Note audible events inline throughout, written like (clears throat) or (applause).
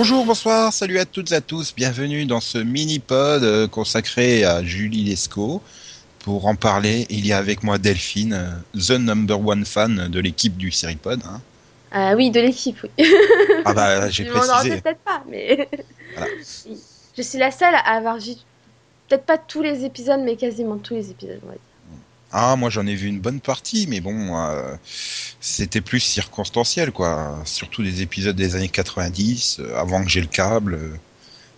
Bonjour, bonsoir, salut à toutes et à tous, bienvenue dans ce mini-pod euh, consacré à Julie Lescaut. Pour en parler, il y a avec moi Delphine, euh, the number one fan de l'équipe du Seripod. Hein. Ah oui, de l'équipe, oui. (laughs) Ah bah j'ai (laughs) précisé. peut-être pas, mais (laughs) Voilà. je suis la seule à avoir vu peut-être pas tous les épisodes, mais quasiment tous les épisodes. on va dire. Ah, moi j'en ai vu une bonne partie, mais bon, euh, c'était plus circonstanciel, quoi. Surtout des épisodes des années 90, euh, avant que j'ai le câble. euh.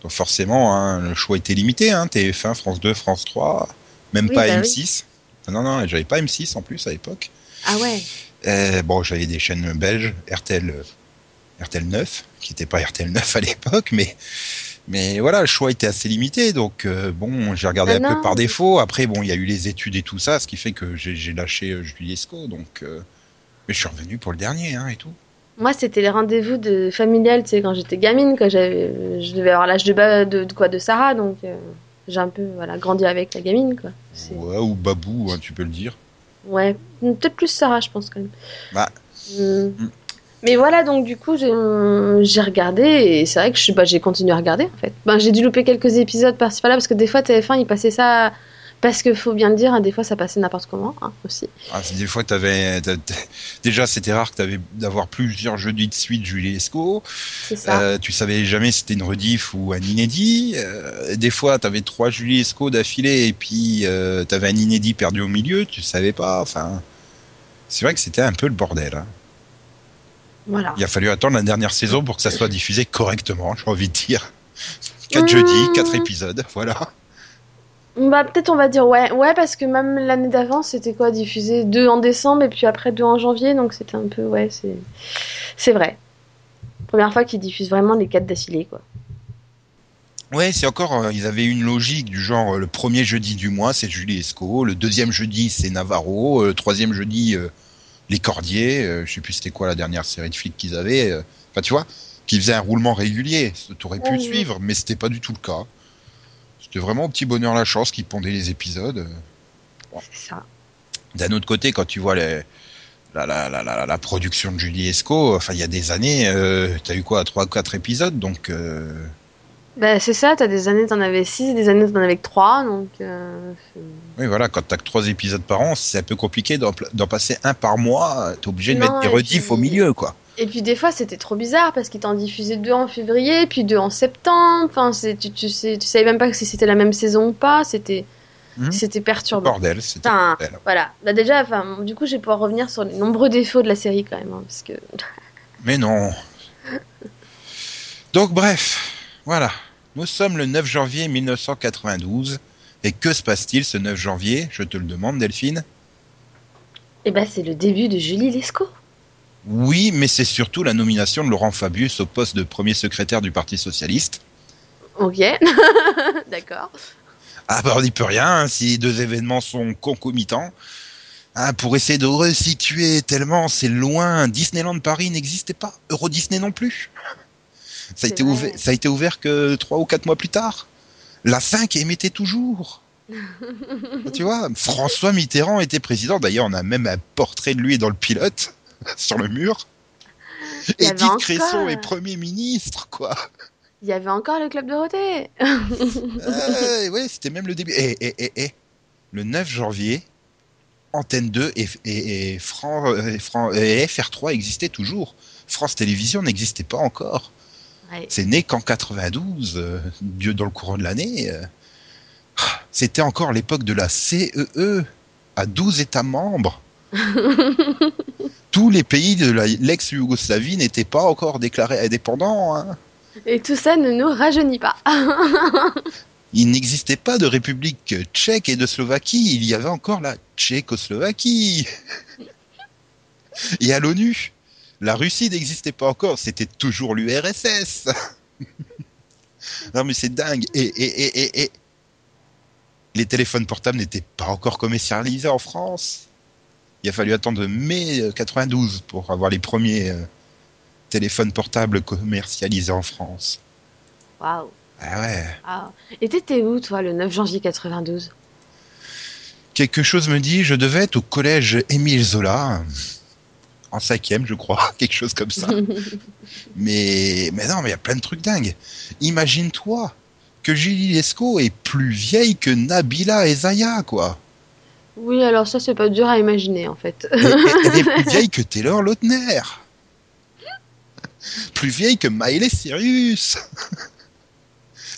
Donc forcément, hein, le choix était limité, hein, TF1, France 2, France 3, même Oui, pas bah oui. M6. Ah Non, non, j'avais pas M6 en plus à l'époque. Ah ouais. Euh, bon, j'avais des chaînes belges, RTL, euh, RTL 9, qui n'était pas RTL 9 à l'époque, mais mais voilà, le choix était assez limité, donc euh, bon, j'ai regardé Ah un peu par défaut. Après, bon, il y a eu les études et tout ça, ce qui fait que j'ai lâché euh, Julie Lescaut, donc euh, mais je suis revenu pour le dernier, hein, et tout. Moi, c'était les rendez-vous de familial, tu sais, quand j'étais gamine, quand j'avais, je devais avoir l'âge de, de, de quoi de Sarah, donc euh, j'ai un peu voilà grandi avec la gamine, quoi. Ouais, ou Babou, hein, tu peux le dire. Ouais, peut-être plus Sarah, je pense quand même. Bah. Hmm. Mais voilà, donc du coup, j'ai regardé et c'est vrai que bah, j'ai continué à regarder en fait. Ben, j'ai dû louper quelques épisodes par-ci par-là parce que des fois TF1 il passait ça parce que faut bien le dire, hein, des fois ça passait n'importe comment hein, aussi. Ah, des fois, t'avais, déjà, c'était rare que t'avais d'avoir plusieurs jeudis de suite Julie Lescaut. Euh, tu savais jamais si c'était une rediff ou un inédit. Euh, des fois, t'avais trois Julie Esco d'affilée et puis euh, t'avais un inédit perdu au milieu, tu savais pas. Enfin, c'est vrai que c'était un peu le bordel. hein. Voilà. Il a fallu attendre la dernière saison pour que ça soit diffusé correctement, j'ai envie de dire. Quatre Mmh. jeudis, quatre épisodes, voilà. Bah peut-être on va dire ouais, ouais parce que même l'année d'avant c'était quoi diffusé deux en décembre et puis après deux en janvier donc c'était un peu ouais c'est c'est vrai. Première fois qu'ils diffusent vraiment les quatre d'affilée quoi. Ouais, c'est encore, euh, ils avaient une logique du genre, euh, le premier jeudi du mois, c'est Julie Esco, le deuxième jeudi, c'est Navarro, euh, le troisième jeudi, Les Cordiers, euh, je sais plus c'était quoi la dernière série de flics qu'ils avaient, euh, enfin tu vois, qui faisait un roulement régulier, tu aurais pu le suivre, mais c'était pas du tout le cas. C'était vraiment au petit bonheur la chance qui pondait les épisodes. euh. C'est ça. D'un autre côté, quand tu vois les, la, la, la, la, la production de Julie Esco, enfin il y a des années, euh, t'as eu quoi, trois, quatre épisodes, donc... euh, Bah c'est ça, t'as des années t'en avais six, des années t'en avais que trois donc. euh, Oui, voilà, quand t'as que trois épisodes par an, c'est un peu compliqué d'en passer un par mois. T'es obligé de mettre des rediffs puis- au milieu, quoi. Et puis des fois c'était trop bizarre parce qu'ils t'en diffusaient deux en février, puis deux en septembre. Enfin tu, tu sais tu savais même pas si c'était la même saison ou pas. C'était Mhm. c'était perturbant. Bordel, c'était Enfin, bordel. voilà. Bah déjà, enfin, du coup, je vais pouvoir revenir sur les nombreux défauts de la série quand même, hein, parce que Mais non. (laughs) Donc, bref, voilà. Nous sommes le 9 janvier 1992. Et que se passe-t-il ce 9 janvier? Je te le demande, Delphine. eh ben, c'est le début de Julie Lescaut. Oui, mais c'est surtout la nomination de Laurent Fabius au poste de premier secrétaire du Parti Socialiste. Ok, (laughs) d'accord. Ah bah on n'y peut rien hein, si les deux événements sont concomitants. Ah, pour essayer de resituer tellement c'est loin, Disneyland Paris n'existait pas, Euro Disney non plus. Ça a, été vrai. ouvert, ça a été ouvert que trois ou quatre mois plus tard. La 5 émettait toujours. (laughs) tu vois, François Mitterrand était président. D'ailleurs, on a même un portrait de lui dans le pilote, (laughs) sur le mur. Il Edith encore, Cresson est Premier ministre, quoi. Il y avait encore le club Dorothée. (laughs) Euh, ouais, c'était même le début. Et, et, et, et, le 9 janvier, Antenne 2 et, et, et, Fran- et Fran- et FR3 existaient toujours. France Télévisions n'existait pas encore. Ouais. C'est né qu'en 92, euh, Dieu dans le courant de l'année. euh. C'était encore l'époque de la CEE, à 12 États membres. (laughs) Tous les pays de la- l'ex-Yougoslavie n'étaient pas encore déclarés indépendants. hein. Et tout ça ne nous rajeunit pas. (laughs) Il n'existait pas de république tchèque et de Slovaquie, il y avait encore la Tchécoslovaquie. (laughs) Et à l'ONU, la Russie n'existait pas encore, c'était toujours l'URSS. (laughs) non mais c'est dingue. Et, et, et, et, et les téléphones portables n'étaient pas encore commercialisés en France. Il a fallu attendre mai euh, 92 pour avoir les premiers euh, téléphones portables commercialisés en France. Waouh. Ah ouais. Ah. Et t'étais où, toi, le 9 janvier 92 Quelque chose me dit, je devais être au collège Émile Zola. En cinquième, je crois, (laughs) quelque chose comme ça. (laughs) mais, mais non, mais il y a plein de trucs dingues. Imagine-toi que Julie Lescaut est plus vieille que Nabila et Zaya, quoi. Oui, alors ça, c'est pas dur à imaginer, en fait. Elle est plus (laughs) vieille que Taylor Lautner. Plus vieille que Miley Cyrus.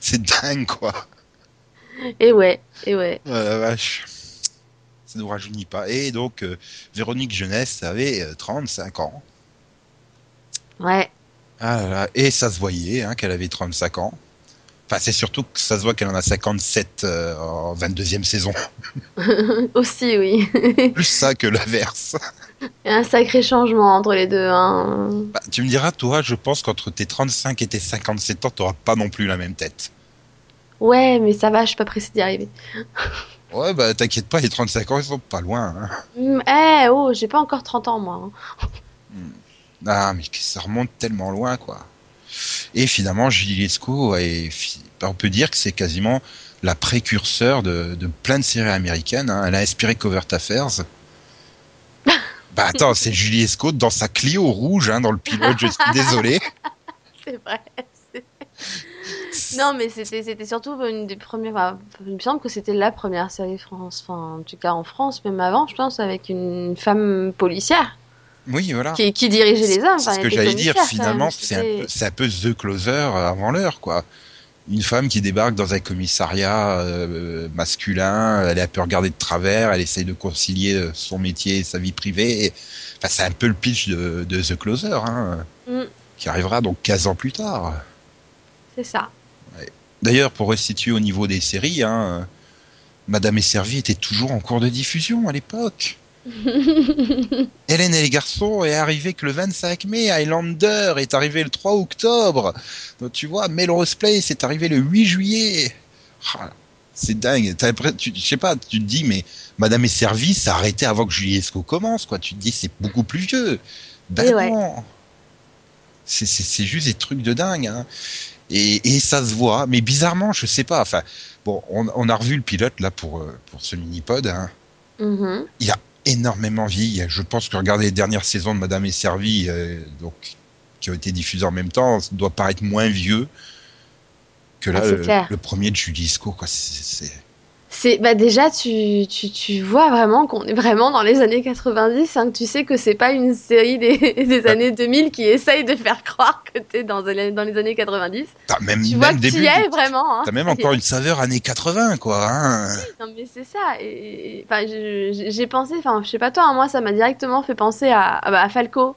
C'est dingue, quoi. et ouais, et ouais. Oh la vache. Ça nous rajeunit pas. Et donc, euh, Véronique Jeunesse avait euh, 35 ans. Ouais. Ah là là. Et ça se voyait hein, qu'elle avait 35 ans. Enfin, c'est surtout que ça se voit qu'elle en a 57 euh, en 22e saison. (laughs) Aussi, oui. (laughs) Plus ça que l'inverse. Il y a un sacré changement entre les deux. Hein. Bah, tu me diras, toi, je pense qu'entre tes 35 et tes 57 ans, t'auras pas non plus la même tête. Ouais, mais ça va, je suis pas pressée d'y arriver. (laughs) Ouais, bah t'inquiète pas, les 35 ans, ils sont pas loin. hein. Hum, Eh, oh, j'ai pas encore 30 ans, moi. hein. Ah, mais ça remonte tellement loin, quoi. Et finalement, Julie Lescaut, est fi- on peut dire que c'est quasiment la précurseur de, de plein de séries américaines. hein. Elle a inspiré Covert Affairs. (laughs) Bah attends, c'est Julie Lescaut dans sa Clio rouge, hein, dans le pilote, je suis (laughs) désolé. C'est vrai. Non, mais c'était surtout une des premières. enfin, il me semble que c'était la première série France, enfin, en tout cas en France, même avant, je pense, avec une femme policière Oui, voilà. qui, qui dirigeait les hommes. C'est ce que j'allais dire, finalement, c'est un, peu- c'est un peu The Closer avant l'heure, quoi. Une femme qui débarque dans un commissariat euh, masculin, elle est un peu regardée de travers, elle essaye de concilier euh, son métier et sa vie privée. Et- Enfin, c'est un peu le pitch de, de The Closer, hein, Mm. qui arrivera donc 15 ans plus tard. C'est ça. D'ailleurs, pour restituer au niveau des séries, hein, Madame est servie était toujours en cours de diffusion à l'époque. (laughs) Hélène et les garçons est arrivé que le 25 mai, Highlander est arrivé le 3 octobre. Donc tu vois, Melrose Place est arrivé le 8 juillet. Ah, c'est dingue. Tu- sais pas, tu te dis, mais Madame est servie, ça a arrêté avant que Julie Esco commence, quoi. Tu te dis, c'est beaucoup plus vieux. Ben Et ouais. non. C'est- juste des trucs de dingue. Hein. Et, et ça se voit, mais bizarrement, je sais pas. Enfin, bon, on, on a revu le pilote là pour, euh, pour ce mini-pod. Hein Mhm. énormément vieilli. Je pense que regarder les dernières saisons de Madame est servie, euh, donc qui ont été diffusées en même temps, ça doit paraître moins vieux que là Ah, le, premier de Julie Esco, quoi. C'est- c'est- bah déjà tu, tu, tu vois vraiment qu'on est vraiment dans les années 90 hein, que tu sais que c'est pas une série des, (laughs) des années 2000 qui essaye de faire croire que t'es dans, les- dans les années 90 T'as même, tu même vois que début, tu y es vraiment hein. t'as même encore une saveur années 80, quoi. Hein. non mais c'est ça et, j'ai pensé enfin je sais pas toi hein, moi ça m'a directement fait penser à, à, bah, à Falco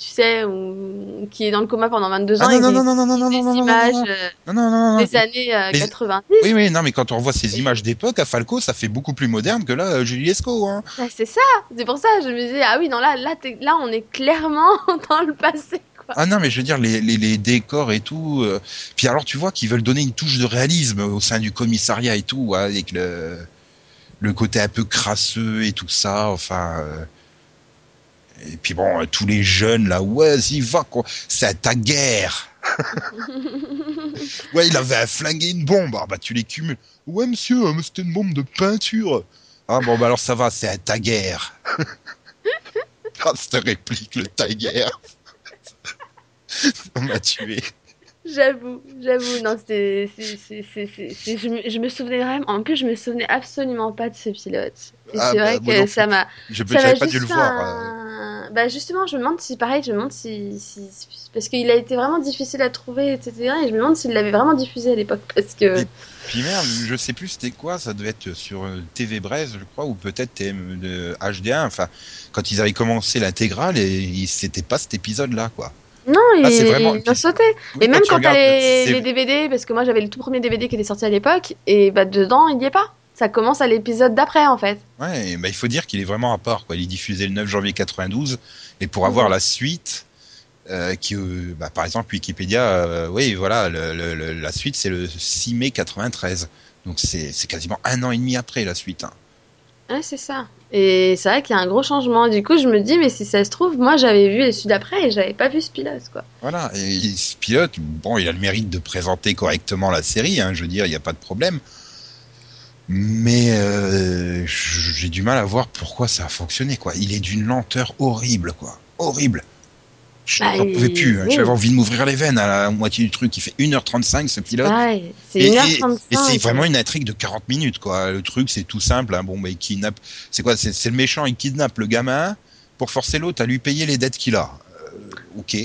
tu sais ou- qui est dans le coma pendant 22 ans Ah non, non, des- non, non, non, non, des non, non, non, images non, euh, non, non, non, non. des années euh, Les- 90 Oui, oui, non, mais quand on revoit ces images d'époque, à Falco, ça fait beaucoup plus moderne que là, euh, Julie Esco, hein. Ouais, c'est ça c'est pour ça je me disais ah oui non là là, là on est clairement (laughs) dans le passé quoi Ah non, mais je veux dire, les, les, les décors et tout. euh, Puis alors, tu vois qu'ils veulent donner une touche de réalisme au sein du commissariat et tout, ouais, avec le, le côté un peu crasseux et tout ça. Enfin. Euh, Et puis bon, euh, tous les jeunes là, ouais, y va, quoi. C'est à ta guerre. (laughs) Ouais, il avait flingué une bombe. Ah bah, tu les cumules. Ouais, monsieur, euh, mais c'était une bombe de peinture. Ah bon, bah alors ça va, c'est à ta guerre. (laughs) ah, cette réplique, le ta guerre. (laughs) On m'a tué. J'avoue, j'avoue, non, c'était. c'est- Je, me- je me souvenais vraiment. En plus, je me souvenais absolument pas de ce pilote. Ah, c'est bah, vrai que ça m'a. Je j'avais pas dû le voir. euh. Bah, justement, je me demande si, pareil, je me demande si. si- parce qu'il a été vraiment difficile à trouver, etc. Et je me demande s'il l'avait vraiment diffusé à l'époque. Parce que. Et- Puis merde, je sais plus c'était quoi, ça devait être sur euh, TV Braise, je crois, ou peut-être TM de HD1. Enfin, quand ils avaient commencé l'intégrale, et c'était pas cet épisode-là, quoi. Non, Ah, il, vraiment- il sautait. Oui, et même quand t'as les, les DVD, parce que moi j'avais le tout premier DVD qui était sorti à l'époque, et bah dedans il y est pas. Ça commence à l'épisode d'après en fait. Ouais, bah, il faut dire qu'il est vraiment à part, quoi. Il est diffusé le 9 janvier 92, et pour avoir Mhm. la suite, euh, qui, euh, bah, par exemple, Wikipédia, euh, oui, voilà, le- le- le- la suite c'est le 6 mai 93. Donc c'est c'est quasiment un an et demi après la suite. hein. C'est ça. Et c'est vrai qu'il y a un gros changement. Du coup, je me dis, mais si ça se trouve, moi j'avais vu celui d'après et j'avais pas vu ce pilote quoi. Voilà, et ce pilote, bon, il a le mérite de présenter correctement la série, hein, je veux dire, il n'y a pas de problème. Mais euh, j'ai du mal à voir pourquoi ça a fonctionné, quoi. Il est d'une lenteur horrible, quoi. horrible. Je Bah, n'en pouvais plus. hein. oui. J'avais envie de m'ouvrir les veines à la moitié du truc. Il fait 1h35 ce pilote. Ouais, c'est Et, et- 1h35. et c'est vraiment une intrigue de 40 minutes, quoi. Le truc, c'est tout simple. Hein. Bon, bah, il kidnappe. C'est quoi? C'est c'est le méchant, il kidnappe le gamin pour forcer l'autre à lui payer les dettes qu'il a. Euh, ok.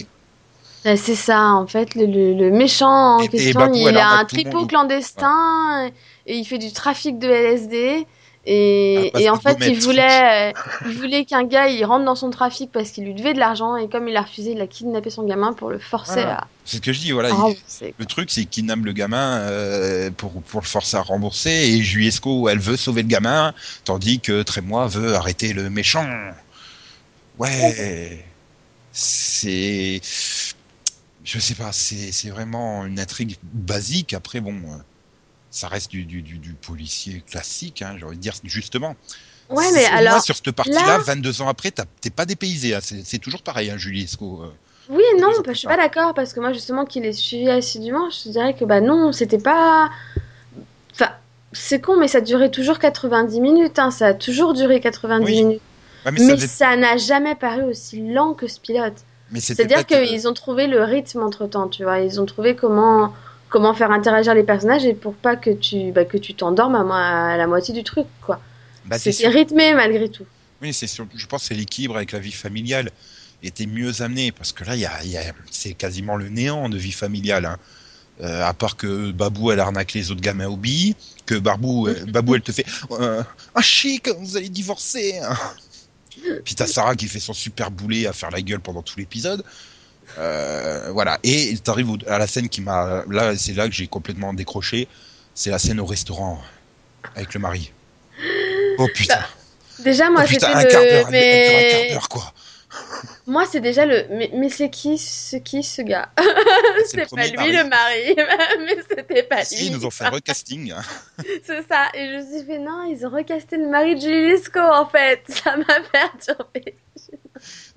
Ouais, C'est ça, en fait, le, le- le méchant en Et- question, Babou, il a un tout le tripot clandestin et, il fait du trafic de LSD. Et, Ah, et en fait, il voulait, euh, il voulait qu'un gars il rentre dans son trafic parce qu'il lui devait de l'argent et comme il a refusé, il a kidnappé son gamin pour le forcer Voilà. C'est ce que je dis. Voilà. à, à il- rembourser. Le truc, c'est qu'il kidnappe le gamin euh, pour, pour le forcer à rembourser et Juliesco, elle veut sauver le gamin, tandis que Trémois veut arrêter le méchant. Ouais, c'est. Je sais pas, c'est c'est vraiment une intrigue basique. Après, bon, euh, ça reste du, du, du, du policier classique, hein, j'ai envie de dire, justement. Ouais, mais moi, sur cette partie-là, là- 22 ans après, t'es pas dépaysé. hein, c'est toujours pareil, hein, Juliesco. euh. oui non, bah, je suis pas d'accord parce que moi, justement, qu'il ait suivi assidûment, je te dirais que bah non, c'était pas. Enfin, c'est con, mais ça durait toujours 90 minutes, hein, ça a toujours duré 90 Oui, minutes. Ouais, mais ça Mais devait- ça n'a jamais paru aussi lent que ce pilote. C'est-à-dire peut-être, euh, qu'ils ont trouvé le rythme entre temps, tu vois. Ils ont trouvé comment, comment faire interagir les personnages et pour pas que tu, bah, que tu t'endormes à, à la moitié du truc, quoi. bah, c'est rythmé malgré tout. Oui, c'est sûr. Je pense que c'est l'équilibre avec la vie familiale était mieux amené parce que là, il y a, il y a- c'est quasiment le néant de vie familiale. hein. Euh, à part que Babou elle arnaque les autres gamins au billes, que Barbou, euh, (laughs) Babou elle te fait euh, ah chic, vous allez divorcer. hein. Puis t'as Sarah qui fait son super boulet à faire la gueule pendant tout l'épisode. Euh, voilà. Et t'arrives à la scène qui m'a là, c'est là que j'ai complètement décroché. C'est la scène au restaurant avec le mari. (gasps) Oh putain. Déjà, moi, oh, putain, c'était un quart d'heure, dure un quart Mais... d'heure quoi. (laughs) Moi, c'est déjà le. Mais, mais c'est qui, ce qui, ce gars? C'est (laughs) pas lui mari. le mari, (laughs) mais c'était pas Si, lui. ils nous ont fait un recasting. hein. C'est ça. Et je me suis fait, non, ils ont recasté le mari de Julie Lescaut, en fait. Ça m'a perturbé.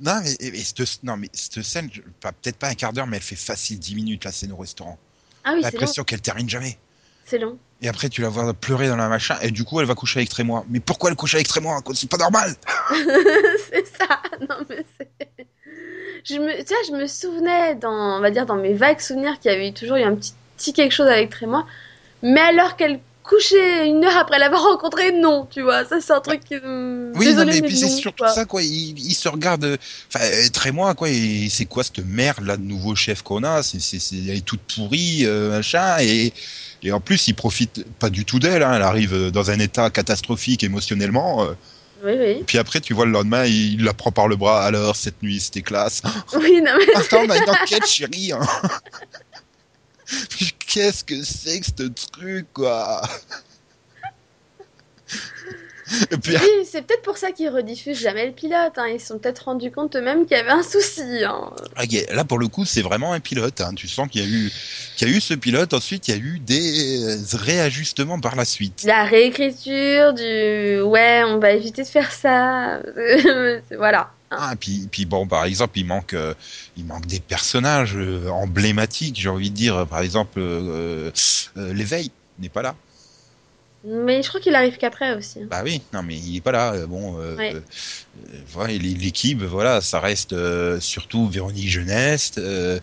Non, mais, et- et cette, non, mais cette scène, peut-être pas un quart d'heure, mais elle fait facile 10 minutes la scène au restaurant. Ah oui, l'impression qu'elle termine jamais. C'est long. Et après, tu la vois pleurer dans la machin, et du coup, elle va coucher avec Trémois. Mais pourquoi elle couche avec Trémois C'est pas normal (laughs) c'est ça. Non, mais c'est. Je me, tu vois, je me souvenais, dans, on va dire, dans mes vagues souvenirs, qu'il y avait toujours eu un petit, petit quelque chose avec Trémois. Mais alors qu'elle couchait une heure après l'avoir rencontré, non, tu vois. Ça, c'est un truc qui. me- Oui, Désolée, non, mais, mais puis c'est surtout quoi. ça, quoi. Il, il se regarde. euh, Enfin, euh, Trémois, quoi. et C'est quoi cette merde, là, de nouveau chef qu'on a? C'est, c'est, c'est- elle est toute pourrie, euh, machin, et. Et en plus, il profite pas du tout d'elle. Hein. Elle arrive euh, dans un état catastrophique émotionnellement. euh, Oui, oui. Puis après, tu vois le lendemain, il la prend par le bras. Alors, cette nuit, c'était classe. Oui, non, mais. Attends, on a une enquête, chérie. hein. (laughs) Qu'est-ce que c'est que ce truc, quoi? (laughs) Et puis, Oui, c'est peut-être pour ça qu'ils rediffusent jamais le pilote. Hein. Ils se sont peut-être rendus compte eux-mêmes qu'il y avait un souci. Hein. là, pour le coup, c'est vraiment un pilote. hein. Tu sens qu'il y a eu, qu'il y a eu ce pilote. Ensuite, il y a eu des réajustements par la suite. La réécriture du ouais, on va éviter de faire ça. (laughs) voilà. Ah, et puis, puis bon, par exemple, il manque, euh, il manque des personnages euh, emblématiques. J'ai envie de dire, par exemple, euh, euh, l'éveil n'est pas là. Mais je crois qu'il arrive qu'après aussi. hein. Bah oui, non mais il est pas là. euh, Bon, euh, Ouais. l'équipe, voilà, ça reste euh, surtout Véronique Jeunesse. Euh,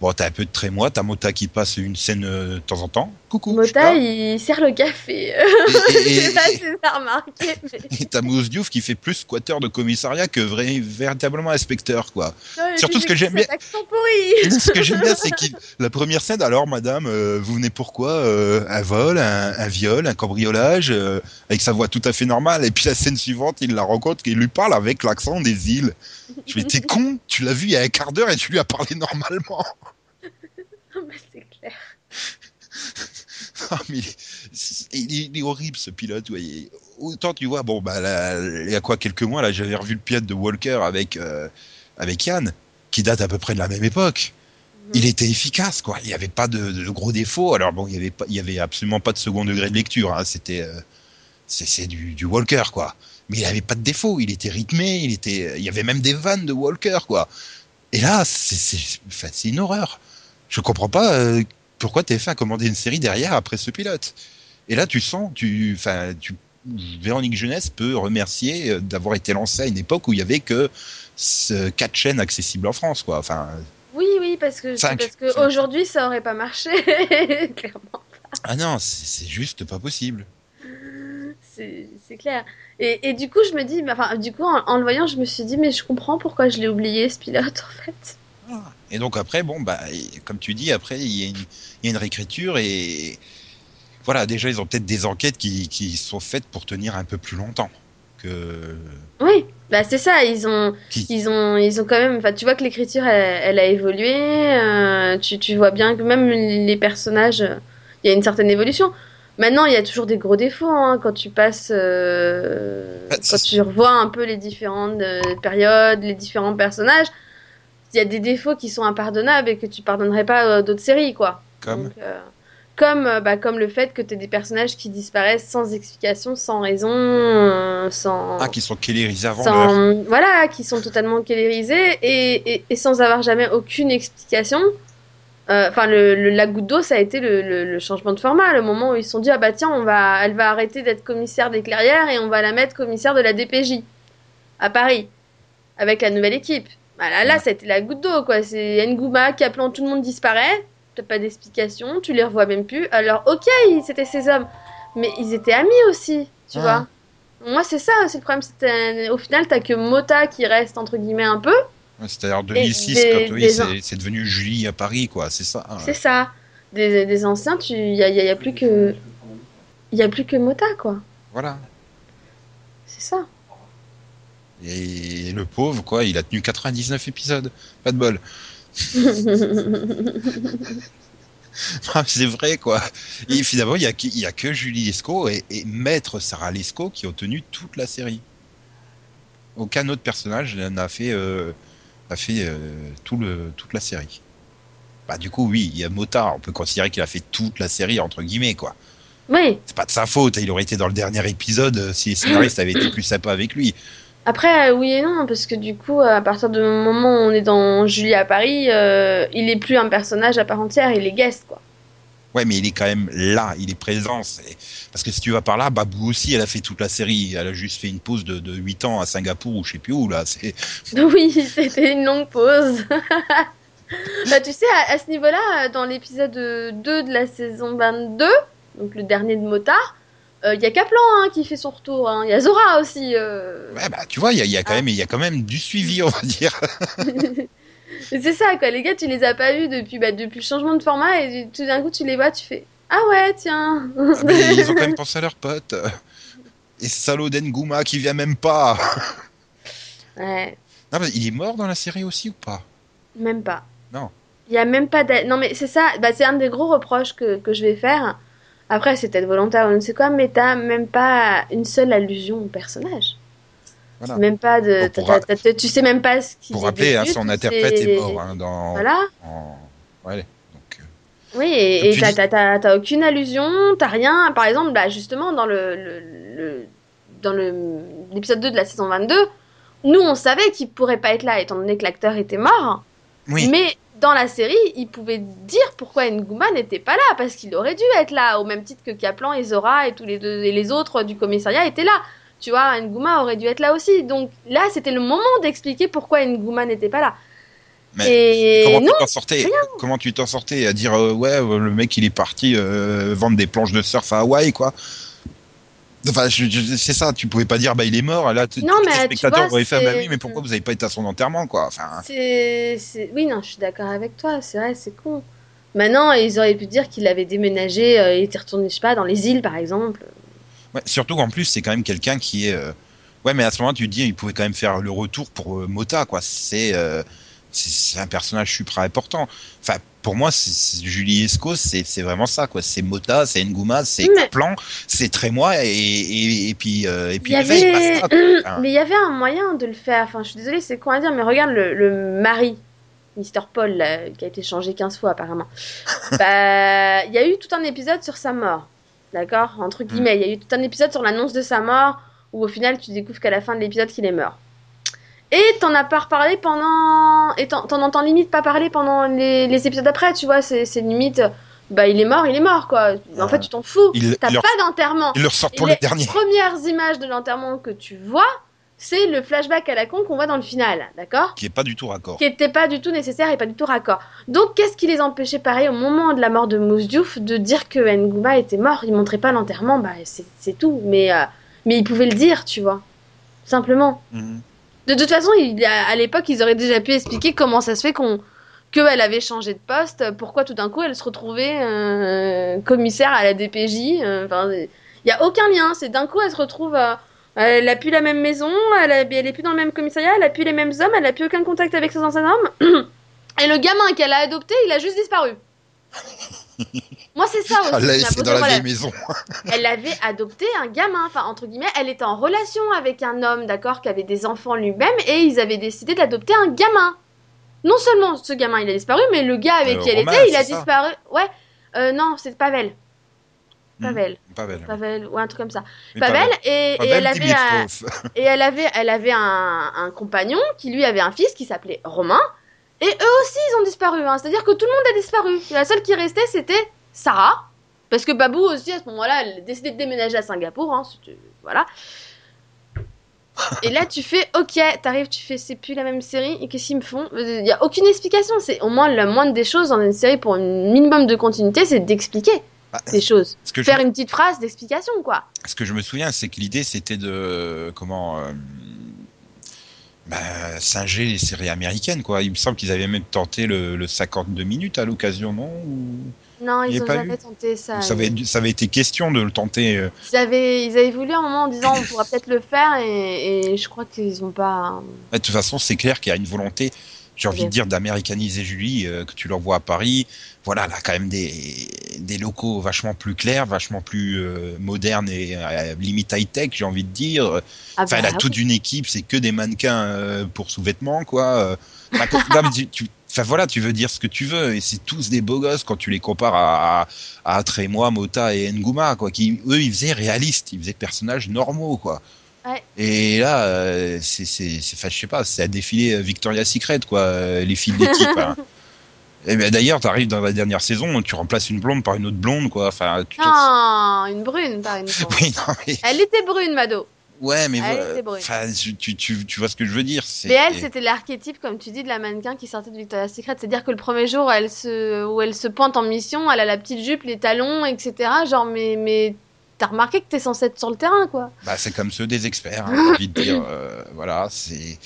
bon, t'as un peu de trémois, t'as Mota qui passe une scène euh, de temps en temps. Coucou. Mota, il sert le café. (laughs) Je sais pas et- si t'as remarqué. Mais... et (laughs) t'as Mousse Diouf qui fait plus squatteur de commissariat que vrai, véritablement inspecteur, quoi. Non, Surtout ce que j'ai j'aime bien- (laughs) ce que j'aime bien, c'est que la première scène, alors madame, vous venez pourquoi Un vol, un, un viol, un cambriolage, avec sa voix tout à fait normale. Et puis la scène suivante, il la rencontre et il lui parle avec l'accent des îles. Je me dis, t'es con, tu l'as vu il y a un quart d'heure et tu lui as parlé normalement. (laughs) Mais c'est clair. Ah, mais il, est- il est horrible ce pilote. ouais. Autant tu vois, bon, bah, là, il y a quoi, quelques mois, là, j'avais revu le pilote de Walker avec, euh, avec Yann, qui date à peu près de la même époque. il était efficace, quoi. Il n'y avait pas de, de gros défauts. Alors bon, il y avait pas, il y avait absolument pas de second degré de lecture. Hein. C'était, euh, c'est, c'est du, du Walker, quoi. Mais il avait pas de défauts. Il était rythmé. Il était, il y avait même des vannes de Walker, quoi. Et là, c'est, c'est, enfin, c'est une horreur. Je comprends pas euh, pourquoi TF1 a commandé une série derrière après ce pilote. Et là, tu sens, tu, enfin, tu, Véronique Jeunesse peut remercier euh, d'avoir été lancée à une époque où il y avait que ce- quatre chaînes accessibles en France, quoi. Enfin, Oui, oui, parce que Cinq. parce que aujourd'hui ça aurait pas marché, (laughs) clairement. ah non, c'est c'est juste pas possible. C'est clair. Et, et du coup, je me dis, enfin, du coup, en, en le voyant, je me suis dit, mais je comprends pourquoi je l'ai oublié ce pilote (laughs) en fait. Et donc après, bon, bah, comme tu dis, après, il y, a une- il y a une réécriture et voilà, déjà, ils ont peut-être des enquêtes qui, qui sont faites pour tenir un peu plus longtemps que. Oui, bah c'est ça. Ils ont, Qui- ils ont, ils ont quand même. Enfin, tu vois que l'écriture, elle, elle a évolué. euh, tu, tu vois bien que même les personnages, euh, il y a une certaine évolution. Maintenant, il y a toujours des gros défauts hein, quand tu passes, euh, quand tu revois un peu les différentes euh, périodes, les différents personnages. Il y a des défauts qui sont impardonnables et que tu pardonnerais pas à d'autres séries, quoi. Comme. Donc, euh, comme, euh, bah, comme le fait que tu des personnages qui disparaissent sans explication, sans raison, euh, sans, Ah, qui sont kellérisés avant sans- voilà, qui sont totalement kélérisés et, et, et sans avoir jamais aucune explication. Euh, Enfin, le, le- la goutte d'eau, ça a été le, changement de format, le moment où ils se sont dit ah bah tiens, on va, elle va arrêter d'être commissaire des clairières et on va la mettre commissaire de la DPJ à Paris avec la nouvelle équipe. Voilà, là, ça a été la goutte d'eau quoi. C'est Ngouma qui appelant tout le monde disparaît. T'as pas d'explication, tu les revois même plus. Alors ok, c'était ces hommes, mais ils étaient amis aussi, tu vois. Moi, c'est ça, c'est le problème. c'est, euh, Au final, t'as que Mota qui reste entre guillemets un peu. Ouais, C'est-à-dire 2006, des- quand oui, c'est devenu Julie à Paris, quoi. C'est ça. hein. C'est ça. Des, des anciens, tu, y a, y a- y a plus que, a plus que Mota quoi. Voilà. C'est ça. Et le pauvre, quoi, il a tenu 99 épisodes. Pas de bol. (laughs) C'est vrai, quoi. Et finalement, il y a, il a que Julie Lescaut et, et Maître Sarah Lescaut qui ont tenu toute la série. Aucun autre personnage n'a fait, euh, a fait euh, tout le, toute la série. Bah, du coup, oui, il y a Motard. On peut considérer qu'il a fait toute la série, entre guillemets, quoi. oui. C'est pas de sa faute. Il aurait été dans le dernier épisode euh, si les scénaristes avaient été plus sympas avec lui. Après, euh, oui et non, parce que du coup, à partir du moment où on est dans Julie à Paris, euh, il est plus un personnage à part entière, il est guest quoi. Ouais, mais il est quand même là, il est présent. c'est- Parce que si tu vas par là, Babou aussi, elle a fait toute la série. Elle a juste fait une pause de, de 8 ans à Singapour ou je sais plus où, là. (laughs) Oui, c'était une longue pause. (laughs) bah, tu sais, à, à ce niveau-là, dans l'épisode 2 de la saison 22, donc le dernier de Motard, euh, il y a Kaplan hein, qui fait son retour. hein. Il y a Zora aussi. euh. Ouais, bah, tu vois, il y a, il y a quand Ah. même, il y a quand même du suivi, on va dire. (laughs) (laughs) C'est ça, quoi. Les gars, tu les as pas vus depuis, bah, depuis le changement de format et tout d'un coup, tu les vois, tu fais Ah ouais, tiens. Ah, mais (laughs) ils ont quand même pensé à leurs potes. Et salaud d'Engouma qui vient même pas. (laughs) ouais, Non, mais il est mort dans la série aussi ou pas? Même pas. Non. Il y a même pas Non, mais c'est ça, bah, c'est un des gros reproches que, que je vais faire. Après, c'est peut-être volontaire ou je ne sais quoi, mais t'as même pas une seule allusion au personnage. Voilà. Même pas de. Bon, ra- tu sais même pas ce qu'il Pour rappeler, hein, son interprète est mort hein, dans. Voilà. en- Ouais, donc. euh, Oui, et tu t'as dis- t'as- t'as- t'as aucune allusion, t'as rien. Par exemple, bah, justement, dans le, le, le- dans le l'épisode 2 de la saison 22, nous, on savait qu'il pourrait pas être là, étant donné que l'acteur était mort. Oui. Mais dans la série, il pouvait dire pourquoi Nguma n'était pas là, parce qu'il aurait dû être là, au même titre que Kaplan et Zora et tous les deux et les autres du commissariat étaient là. Tu vois, Nguma aurait dû être là aussi. Donc là, c'était le moment d'expliquer pourquoi Nguma n'était pas là. Mais et Comment non, tu t'en sortais Comment tu t'en sortais à dire euh, ouais euh, le mec il est parti euh, vendre des planches de surf à Hawaï quoi Enfin c'est ça tu pouvais pas dire bah il est mort là Non, mais les tu spectateurs auraient fait bah c'est- oui mais pourquoi vous avez pas été à son enterrement quoi enfin C'est, c'est- Oui, non, je suis d'accord avec toi, c'est vrai, c'est con. Maintenant, ils auraient pu dire qu'il avait déménagé, euh, il était retourné, je sais pas, dans les îles, par exemple. Ouais, surtout qu'en plus c'est quand même quelqu'un qui est euh, ouais mais à ce moment tu te dis il pouvait quand même faire le retour pour euh, Mota quoi c'est euh, c'est c'est un personnage super important enfin pour moi Julie Esco c'est vraiment ça quoi c'est Mota c'est Nguma c'est Mais- Plan c'est Trémois et, et, et puis et puis Il y Veille, avait... (clears throat) mais il y avait un moyen de le faire. Enfin, je suis désolée, c'est con à dire, mais regarde le, le mari, Mr. Paul, là, qui a été changé 15 fois apparemment. (laughs) bah, il y a eu tout un épisode sur sa mort. D'accord? Entre guillemets, il y a eu tout un épisode sur l'annonce de sa mort, où au final, tu découvres qu'à la fin de l'épisode qu'il est mort. Et t'en as pas reparlé pendant. Et t'en t'en entends limite pas parler pendant les, les épisodes après, tu vois. C'est limite. bah il est mort, il est mort quoi. En Ouais. fait, tu t'en fous. Il- T'as pas d'enterrement. Il le ressort pour le les premières images de l'enterrement que tu vois, c'est le flashback à la con qu'on voit dans le final, d'accord Qui est pas du tout raccord. Qui était pas du tout nécessaire et pas du tout raccord. Donc, qu'est-ce qui les empêchait, pareil, au moment de la mort de Mousse Diouf, de dire que Nguma était mort? Ils montraient pas l'enterrement, bah c'est tout. Mais, euh, mais ils pouvaient le dire, tu vois. Simplement. Mhm. De toute façon, il, à, à l'époque, ils auraient déjà pu expliquer comment ça se fait qu'on qu'elle avait changé de poste, pourquoi tout d'un coup elle se retrouvait euh, commissaire à la DPJ. euh, il y a aucun lien. C'est d'un coup elle se retrouve, elle a plus la même maison, elle, a- elle est plus dans le même commissariat, elle a plus les mêmes hommes, elle a plus aucun contact avec ses anciens hommes. Et le gamin qu'elle a adopté, il a juste disparu. (laughs) Moi, c'est ça aussi. Elle l'a laissé posé dans la vieille maison. (laughs) elle avait adopté un gamin, enfin entre guillemets, elle était en relation avec un homme, d'accord, qui avait des enfants lui-même, et ils avaient décidé d'adopter un gamin. Non seulement ce gamin il a disparu, mais le gars avec Euh, qui elle Romain, était, il a ça disparu. Ouais, euh, non, c'est Pavel. Hmm. Pavel, Pavel. Pavel, ou un truc comme ça. Pavel, et, elle avait, un, (laughs) et elle avait, elle avait un, un compagnon qui lui avait un fils qui s'appelait Romain, et eux aussi ils ont disparu. hein. C'est-à-dire que tout le monde a disparu. Et la seule qui restait c'était Sarah, parce que Babou aussi à ce moment-là, elle a décidé de déménager à Singapour. Hein, voilà. Et là, tu fais, ok, t'arrives, tu fais, c'est plus la même série, et qu'est-ce qu'ils me font? Il n'y a aucune explication. C'est au moins la moindre des choses dans une série pour un minimum de continuité, c'est d'expliquer Bah, des choses. que je Faire une petite phrase d'explication, quoi. Ce que je me souviens, c'est que l'idée, c'était de comment euh, bah, singer les séries américaines, quoi. Il me semble qu'ils avaient même tenté le, le 52 minutes à l'occasion, non Ou- Non, ils a ont pas jamais eu tenté ça. ça, avait, ça avait été question de le tenter. euh, Ils avaient, ils avaient voulu un moment en disant on pourra peut-être le faire et, et je crois qu'ils ont pas. De toute façon, c'est clair qu'il y a une volonté, j'ai envie de dire, d'américaniser Julie, euh, que tu l'envoies à Paris. Voilà, elle a quand même des, des locaux vachement plus clairs, vachement plus euh, modernes et euh, limite high-tech, j'ai envie de dire. Ah Enfin, elle bah, a toute une équipe, c'est que des mannequins euh, pour sous-vêtements, quoi. Euh, enfin, tu, voilà, tu veux dire ce que tu veux, et c'est tous des beaux gosses quand tu les compares à, à, à Trémois, Mota et Nguma, quoi. Qui, eux, ils faisaient réalistes, ils faisaient personnages normaux, quoi. Ouais. Et là, euh, c'est, c'est, je sais pas, c'est à défiler euh, Victoria's Secret, quoi, euh, les filles d'équipe. hein. (laughs) Et ben, d'ailleurs, t'arrives dans la dernière saison, tu remplaces une blonde par une autre blonde, quoi. Enfin, tu Non, une brune, par une (laughs) fois. Oui, non, mais Elle était brune, Mado. ouais, mais Elle voilà. tu, tu, tu, vois ce que je veux dire. Mais elle, c'était l'archétype, comme tu dis, de la mannequin qui sortait de Victoria's Secret. C'est-à-dire que le premier jour elle se... où elle se pointe en mission, elle a la petite jupe, les talons, etc. Genre, mais, mais t'as remarqué que t'es censé être sur le terrain, quoi. Bah, c'est comme ceux des experts, hein, j'ai envie de dire. euh, voilà, c'est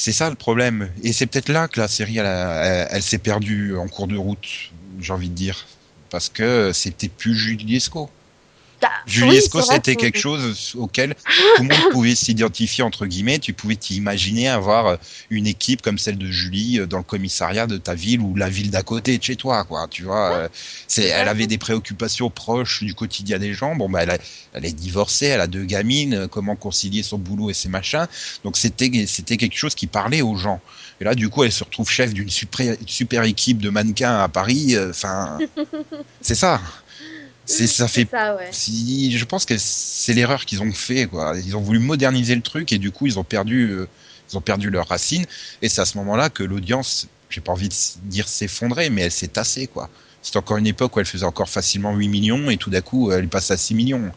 c'est ça le problème. Et c'est peut-être là que la série, elle, s'est perdue en cours de route, j'ai envie de dire, parce que c'était plus Juliesco. Bah, Juliesco, oui, c'est vrai c'était que- quelque chose auquel tout le monde (laughs) pouvait s'identifier entre guillemets. Tu pouvais t'imaginer avoir une équipe comme celle de Julie euh, dans le commissariat de ta ville ou la ville d'à côté de chez toi, quoi. Tu vois, euh, c'est, elle avait des préoccupations proches du quotidien des gens. Bon, bah, elle, a- elle est divorcée, elle a deux gamines. euh, Comment concilier son boulot et ses machins Donc, c'était, c'était quelque chose qui parlait aux gens. Et là, du coup, elle se retrouve chef d'une super, super équipe de mannequins à Paris. euh, Enfin, (laughs) c'est ça. C'est, ça fait C'est ça, ouais. si, je pense que c'est l'erreur qu'ils ont fait, quoi. Ils ont voulu moderniser le truc et du coup ils ont perdu, euh, ils ont perdu leurs racines. Et c'est à ce moment-là que l'audience, j'ai pas envie de dire s'effondrer, mais elle s'est tassée, quoi. C'est encore une époque où elle faisait encore facilement 8 millions et tout d'un coup elle passe à 6 millions.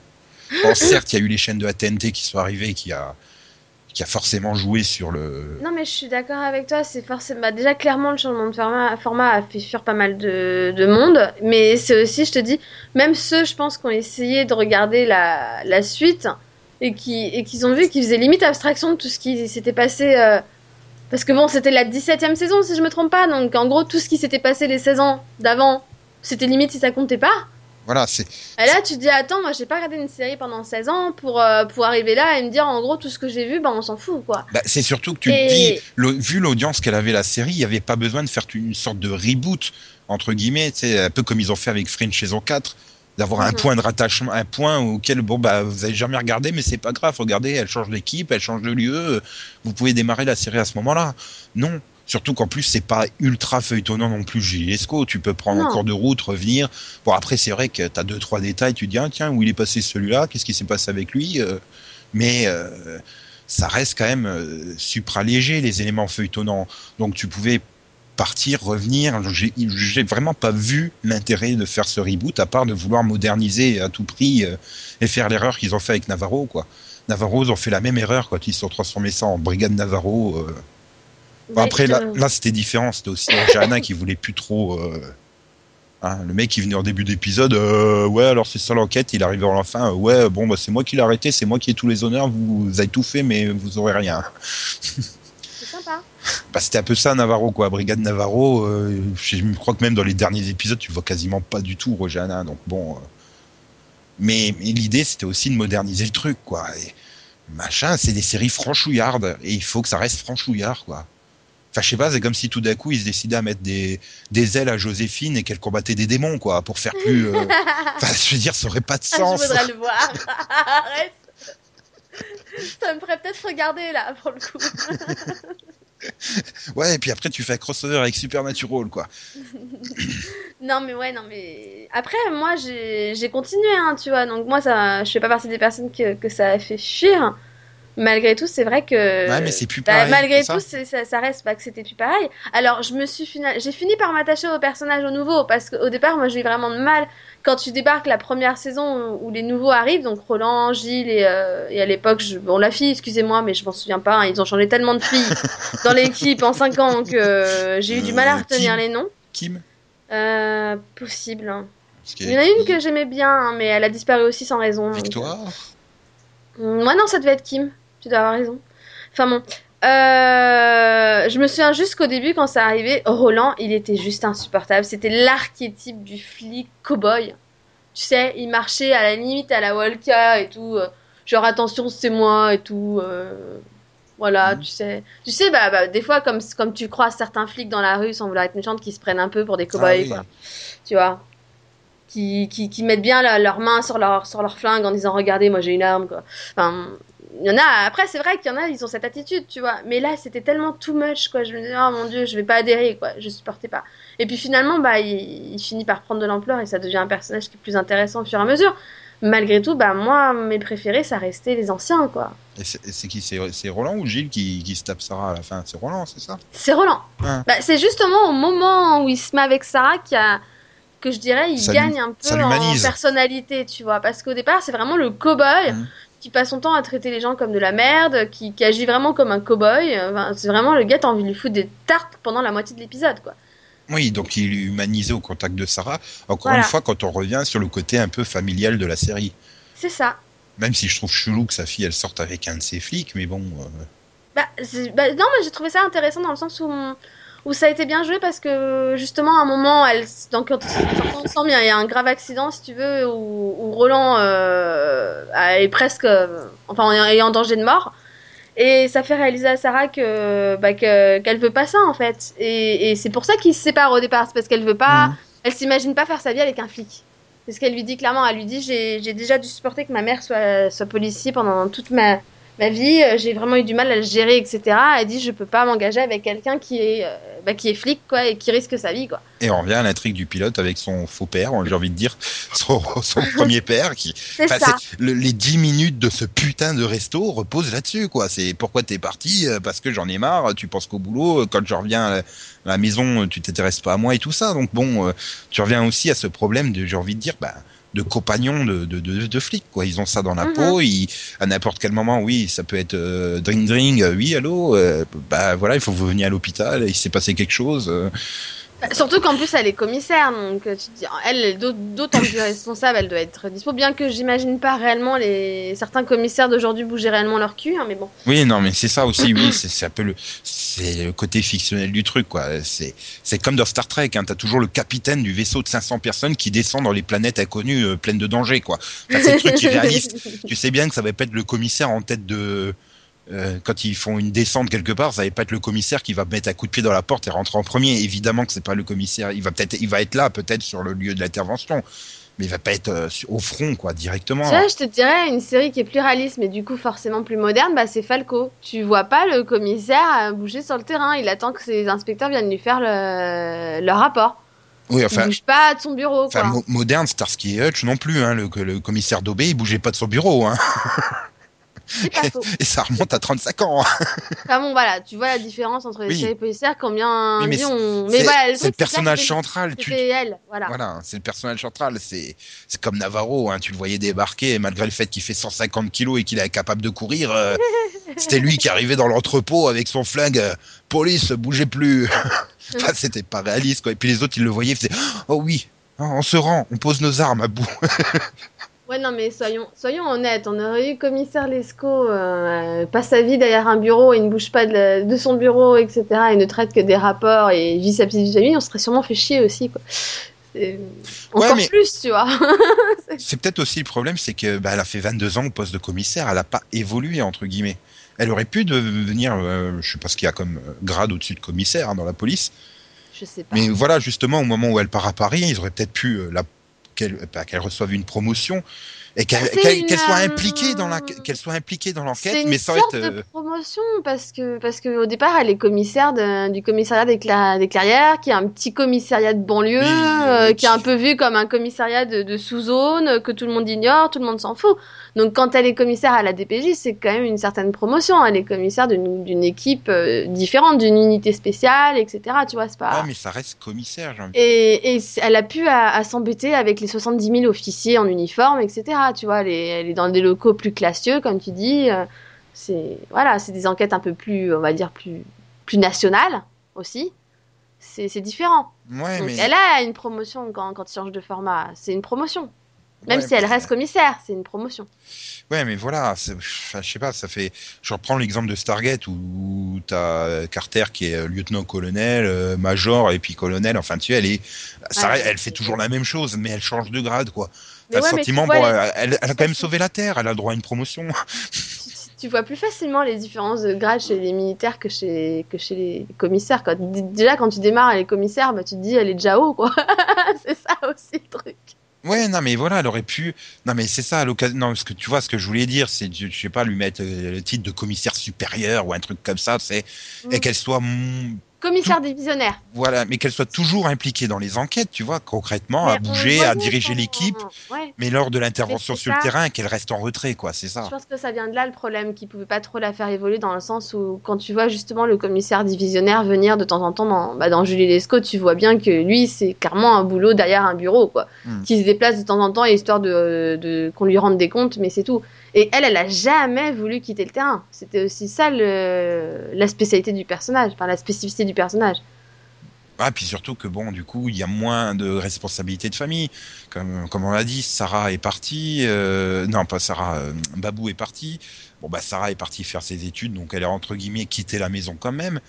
Bon, certes, il y a eu les chaînes de la TNT qui sont arrivées, qui a, qui a forcément joué sur le. Non, mais je suis d'accord avec toi. C'est forcément. bah, déjà, clairement, le changement de format, a fait fuir pas mal de, de monde. Mais c'est aussi, je te dis, même ceux, je pense, qui ont essayé de regarder la, suite et qui et qu'ils ont vu qu'ils faisaient limite abstraction de tout ce qui s'était passé. euh, Parce que bon, c'était la 17 e saison, si je me trompe pas. Donc, en gros, tout ce qui s'était passé les 16 ans d'avant, c'était limite si ça comptait pas. Voilà, c'est Et là, tu te dis, attends, moi, j'ai pas regardé une série pendant 16 ans pour, euh, pour arriver là et me dire, en gros, tout ce que j'ai vu, bah, on s'en fout, quoi. bah, c'est surtout que tu Et- te dis, le- vu l'audience qu'elle avait la série, il n'y avait pas besoin de faire une sorte de reboot entre guillemets, sais, un peu comme ils ont fait avec Fringe saison 4 d'avoir un Mhm. point de rattachement, un point auquel bon bah vous avez jamais regardé, mais c'est pas grave. Regardez, elle change d'équipe, elle change de lieu. euh, Vous pouvez démarrer la série à ce moment-là. Non, surtout qu'en plus c'est pas ultra feuilletonnant non plus. Gilesco, tu peux prendre Non. en cours de route, revenir. Bon après c'est vrai que t'as deux trois détails. Tu te dis ah, tiens où il est passé celui-là, qu'est-ce qui s'est passé avec lui, euh, mais euh, ça reste quand même euh, supra léger les éléments feuilletonnants. Donc tu pouvais partir, revenir. J'ai j'ai vraiment pas vu l'intérêt de faire ce reboot à part de vouloir moderniser à tout prix euh, et faire l'erreur qu'ils ont fait avec Navarro, quoi. Navarro, ils ont fait la même erreur quand ils se sont transformés ça en Brigade Navarro. Bon, après, là, là c'était différent. C'était aussi Jana qui voulait plus trop. euh, hein, le mec qui venait en début d'épisode, euh, ouais, alors c'est ça l'enquête. Il arrive à la fin, euh, ouais, bon, bah, c'est moi qui l'ai arrêté, c'est moi qui ai tous les honneurs. Vous, vous avez tout fait, mais vous aurez rien. (laughs) C'est sympa. Bah, c'était un peu ça Navarro quoi, Brigade Navarro. je crois que même dans les derniers épisodes, tu vois quasiment pas du tout Rojana. Donc bon, mais, mais l'idée c'était aussi de moderniser le truc quoi. Et machin, c'est des séries franchouillardes et il faut que ça reste franchouillard quoi. Enfin, je sais pas, c'est comme si tout d'un coup ils se décidaient à mettre des, des ailes à Joséphine et qu'elle combattait des démons quoi, pour faire plus. euh, (laughs) Enfin, je veux dire, ça aurait pas de Ah, sens. je voudrais le (laughs) voir. (laughs) Arrête. Ça me ferait peut-être regarder là pour le coup. Ouais, et puis après tu fais un crossover avec Supernatural quoi. Non mais ouais, non mais après moi j'ai j'ai continué hein, tu vois. Donc moi ça je fais pas partie des personnes que, que ça a fait fuir. Malgré tout, c'est vrai que Ouais, mais c'est plus bah, pareil. malgré tout, ça, ça reste pas que c'était plus pareil. Alors, je me suis fina- j'ai fini par m'attacher au personnage au nouveau parce qu'au départ, moi, j'ai eu vraiment de mal quand tu débarques la première saison où, où les nouveaux arrivent, donc Roland, Gilles et, euh, et à l'époque, je- bon, la fille, excusez-moi, mais je m'en souviens pas. hein, ils ont changé tellement de filles (laughs) dans l'équipe en 5 ans que euh, j'ai eu du mal à Euh, retenir Kim. les noms. Kim? Euh, possible. hein. Il y en a une que j'aimais bien, hein, mais elle a disparu aussi sans raison. Victoire? Moi, non, ça devait être Kim. Tu dois avoir raison. Enfin bon. Euh, je me souviens juste qu'au début, quand ça arrivait, Roland, il était juste insupportable. C'était l'archétype du flic cow-boy. Tu sais, il marchait à la limite à la Walka et tout. euh, genre, attention, c'est moi et tout. euh, voilà, Mhm. tu sais. Tu sais, bah, bah, des fois, comme, comme tu crois certains flics dans la rue sans vouloir être méchante, qui se prennent un peu pour des cow-boys, Ah oui. quoi. Tu vois qui, qui, qui mettent bien la- leurs mains sur leur, sur leur flingue en disant Regardez, moi j'ai une arme, quoi. Enfin, il y en a, après, c'est vrai qu'il y en a, ils ont cette attitude, tu vois. Mais là, c'était tellement too much, quoi. Je me disais, oh mon dieu, je vais pas adhérer, quoi. Je supportais pas. Et puis finalement, bah, il, il finit par prendre de l'ampleur et ça devient un personnage qui est plus intéressant au fur et à mesure. Malgré tout, bah, moi, mes préférés, ça restait les anciens, quoi. Et c'est qui? C'est c'est Roland ou Gilles qui, qui se tape Sarah à la fin? C'est Roland, c'est ça? C'est Roland. Ah. Bah, c'est justement au moment où il se met avec Sarah qu'il a que je dirais il Ça lui- gagne un peu en personnalité, tu vois. Parce qu'au départ, c'est vraiment le cow-boy Mhm. Qui passe son temps à traiter les gens comme de la merde, qui, qui agit vraiment comme un cow-boy. Enfin, c'est vraiment le gars, t'as envie de lui foutre des tartes pendant la moitié de l'épisode, quoi. Oui, donc il est humanisé au contact de Sarah. Encore Voilà. une fois, quand on revient sur le côté un peu familial de la série. C'est ça. Même si je trouve chelou que sa fille elle sorte avec un de ses flics, mais bon. euh, Bah, bah, non, mais j'ai trouvé ça intéressant dans le sens où, où ça a été bien joué parce que justement, à un moment, elle, donc, quand on sent bien, il y a un grave accident, si tu veux, où, où Roland euh, est presque, euh, enfin, est en danger de mort. Et ça fait réaliser à Sarah que bah, que- qu'elle veut pas ça en fait. Et, et c'est pour ça qu'ils se séparent au départ, c'est parce qu'elle veut pas, Mhm. elle s'imagine pas faire sa vie avec un flic. C'est ce qu'elle lui dit clairement. Elle lui dit j'ai j'ai déjà dû supporter que ma mère soit, soit policier pendant toute ma, ma vie. Euh, J'ai vraiment eu du mal à le gérer, etc. Elle dit je peux pas m'engager avec quelqu'un qui est euh, bah, qui est flic quoi et qui risque sa vie quoi. Et on revient à l'intrigue du pilote avec son faux père, j'ai envie de dire, (laughs) son, son premier père qui. Ça. le- les 10 minutes de ce putain de resto reposent là-dessus, quoi. C'est pourquoi t'es parti Euh, Parce que j'en ai marre. Tu penses qu'au boulot, quand je reviens à la, maison, tu t'intéresses pas à moi et tout ça. Donc bon, tu reviens aussi à ce problème de, j'ai envie de dire, bah, de compagnons de, de, de, de flics, quoi. Ils ont ça dans la Mhm. peau. Ils, à n'importe quel moment, oui, ça peut être euh, dring dring. euh, oui, allô. euh, bah voilà, il faut que vous veniez à l'hôpital. Il s'est passé quelque chose. euh. Surtout qu'en plus elle est commissaire donc euh, tu te dis elle d'autant plus responsable elle doit être dispo bien que j'imagine pas réellement les certains commissaires d'aujourd'hui bouger réellement leur cul hein, mais bon. Oui, non, mais c'est ça aussi, oui, c'est un peu le, c'est le côté fictionnel du truc, quoi. C'est, c'est comme dans Star Trek, hein, t'as toujours le capitaine du vaisseau de 500 personnes qui descend dans les planètes inconnues euh, pleines de dangers, quoi. Enfin, c'est le truc qui est réaliste. (laughs) Tu sais bien que ça va pas être le commissaire en tête de, euh, quand ils font une descente quelque part, ça va pas être le commissaire qui va mettre un coup de pied dans la porte et rentrer en premier. Évidemment que c'est pas le commissaire. Il va peut-être, il va être là, peut-être sur le lieu de l'intervention, mais il va pas être euh, au front, quoi, directement. Vois, je te dirais une série qui est plus réaliste, mais du coup forcément plus moderne, bah c'est Falco. Tu vois pas le commissaire euh, bouger sur le terrain, il attend que ses inspecteurs viennent lui faire le, leur rapport. Oui, Il enfin, bouge pas de son bureau. Enfin, moderne, Starsky et Hutch non plus. Hein, le, le commissaire Dobé, il bougeait pas de son bureau. Hein. (laughs) C'est pas faux. (laughs) Et ça remonte à 35 ans. (laughs) Enfin bon, voilà, tu vois la différence entre les Oui. séries policières, combien Oui, mais c'est- voilà, le c'est le c'est personnage central. Tu, C'était elle, voilà. Voilà, c'est le personnage central. C'est c'est comme Navarro, hein, tu le voyais débarquer, malgré le fait qu'il fait 150 kilos et qu'il est capable de courir, euh, (laughs) c'était lui qui arrivait dans l'entrepôt avec son flingue. euh, Police, bougez plus. Enfin, c'était pas réaliste, quoi. Et puis les autres, ils le voyaient, ils faisaient Oh oui, on se rend, on pose nos armes à bout. Ouais, non, mais soyons, soyons honnêtes, on aurait eu commissaire Lescaut, euh, passe sa vie derrière un bureau et ne bouge pas de, la- de son bureau, etc., et ne traite que des rapports et vit sa petite vie on serait sûrement fait chier aussi, quoi. Encore mais- plus, tu vois. (laughs) C'est peut-être aussi le problème, c'est que bah, elle a fait 22 ans au poste de commissaire, elle a pas évolué entre guillemets. Elle aurait pu devenir, euh, je sais pas ce qu'il y a comme euh, grade au-dessus de commissaire hein, dans la police, Je sais pas. Mais voilà, justement, au moment où elle part à Paris, ils auraient peut-être pu euh, la qu'elle bah, une promotion et qu'elle soit euh, impliquée dans la qu'elle soit impliquée dans l'enquête, mais sans sorte être de euh, promotion parce que parce que au départ elle est commissaire de- du commissariat des, Cla- des Clairières qui est un petit commissariat de banlieue Oui, euh, qui est un peu vu comme un commissariat de, de sous-zone que tout le monde ignore tout le monde s'en fout donc quand elle est commissaire à la DPJ c'est quand même une certaine promotion elle est commissaire d'une équipe différente d'une unité spéciale etc tu vois c'est pas ouais, mais ça reste commissaire. et, et elle a pu à, à s'embêter avec les 70 000 officiers en uniforme, etc. Tu vois, elle est, elle est dans des locaux plus classieux, comme tu dis. euh, C'est voilà, c'est des enquêtes un peu plus, on va dire plus plus nationales aussi. C'est c'est différent. Ouais, Donc mais elle a une promotion quand quand il change de format. C'est une promotion. Même ouais, si elle reste commissaire, c'est une promotion. Ouais, mais voilà, je sais pas, ça fait. Je reprends l'exemple de Stargate où t'as Carter qui est euh, lieutenant-colonel, euh, major et puis colonel. Enfin, tu sais, elle est, ça, Ouais, reste- elle fait toujours la même chose, mais elle change de grade, quoi. Mais ouais, mais bon, les- elle, a quand même sauvé la Terre, elle a droit à une promotion. (laughs) tu, vois plus facilement les différences de grade chez les militaires que chez, que chez les commissaires. Quand, déjà, quand tu démarres, elle est commissaire, bah, tu te dis, elle est déjà haut, quoi. (laughs) c'est ça aussi le truc. Ouais, non, mais voilà, elle aurait pu. Non, mais c'est ça, à l'occasion. Non, ce que tu vois, ce que je voulais dire, c'est, je je sais pas, lui mettre euh, le titre de commissaire supérieur ou un truc comme ça, c'est et Mm. qu'elle soit, mm, Commissaire divisionnaire. voilà, mais qu'elle soit toujours impliquée dans les enquêtes, tu vois, concrètement, à Mais bouger, à diriger l'équipe, Ouais. mais lors de l'intervention sur le terrain, qu'elle reste en retrait, quoi, c'est ça. Je pense que ça vient de là le problème, qu'ils pouvaient pas trop la faire évoluer dans le sens où quand tu vois justement le commissaire divisionnaire venir de temps en temps dans, bah, dans Julie Lescaut, tu vois bien que lui c'est clairement un boulot derrière un bureau quoi, Hmm. qui se déplace de temps en temps histoire de, de qu'on lui rende des comptes, mais c'est tout. Et elle, elle a jamais voulu quitter le terrain. C'était aussi ça le, la spécialité du personnage, enfin la spécificité du personnage. Ah, puis surtout que bon, du coup, il y a moins de responsabilités de famille. Comme, comme on l'a dit, Sarah est partie. euh, non, pas Sarah, euh, Babou est partie. Bon, bah, Sarah est partie faire ses études, donc elle a entre guillemets quitté la maison quand même.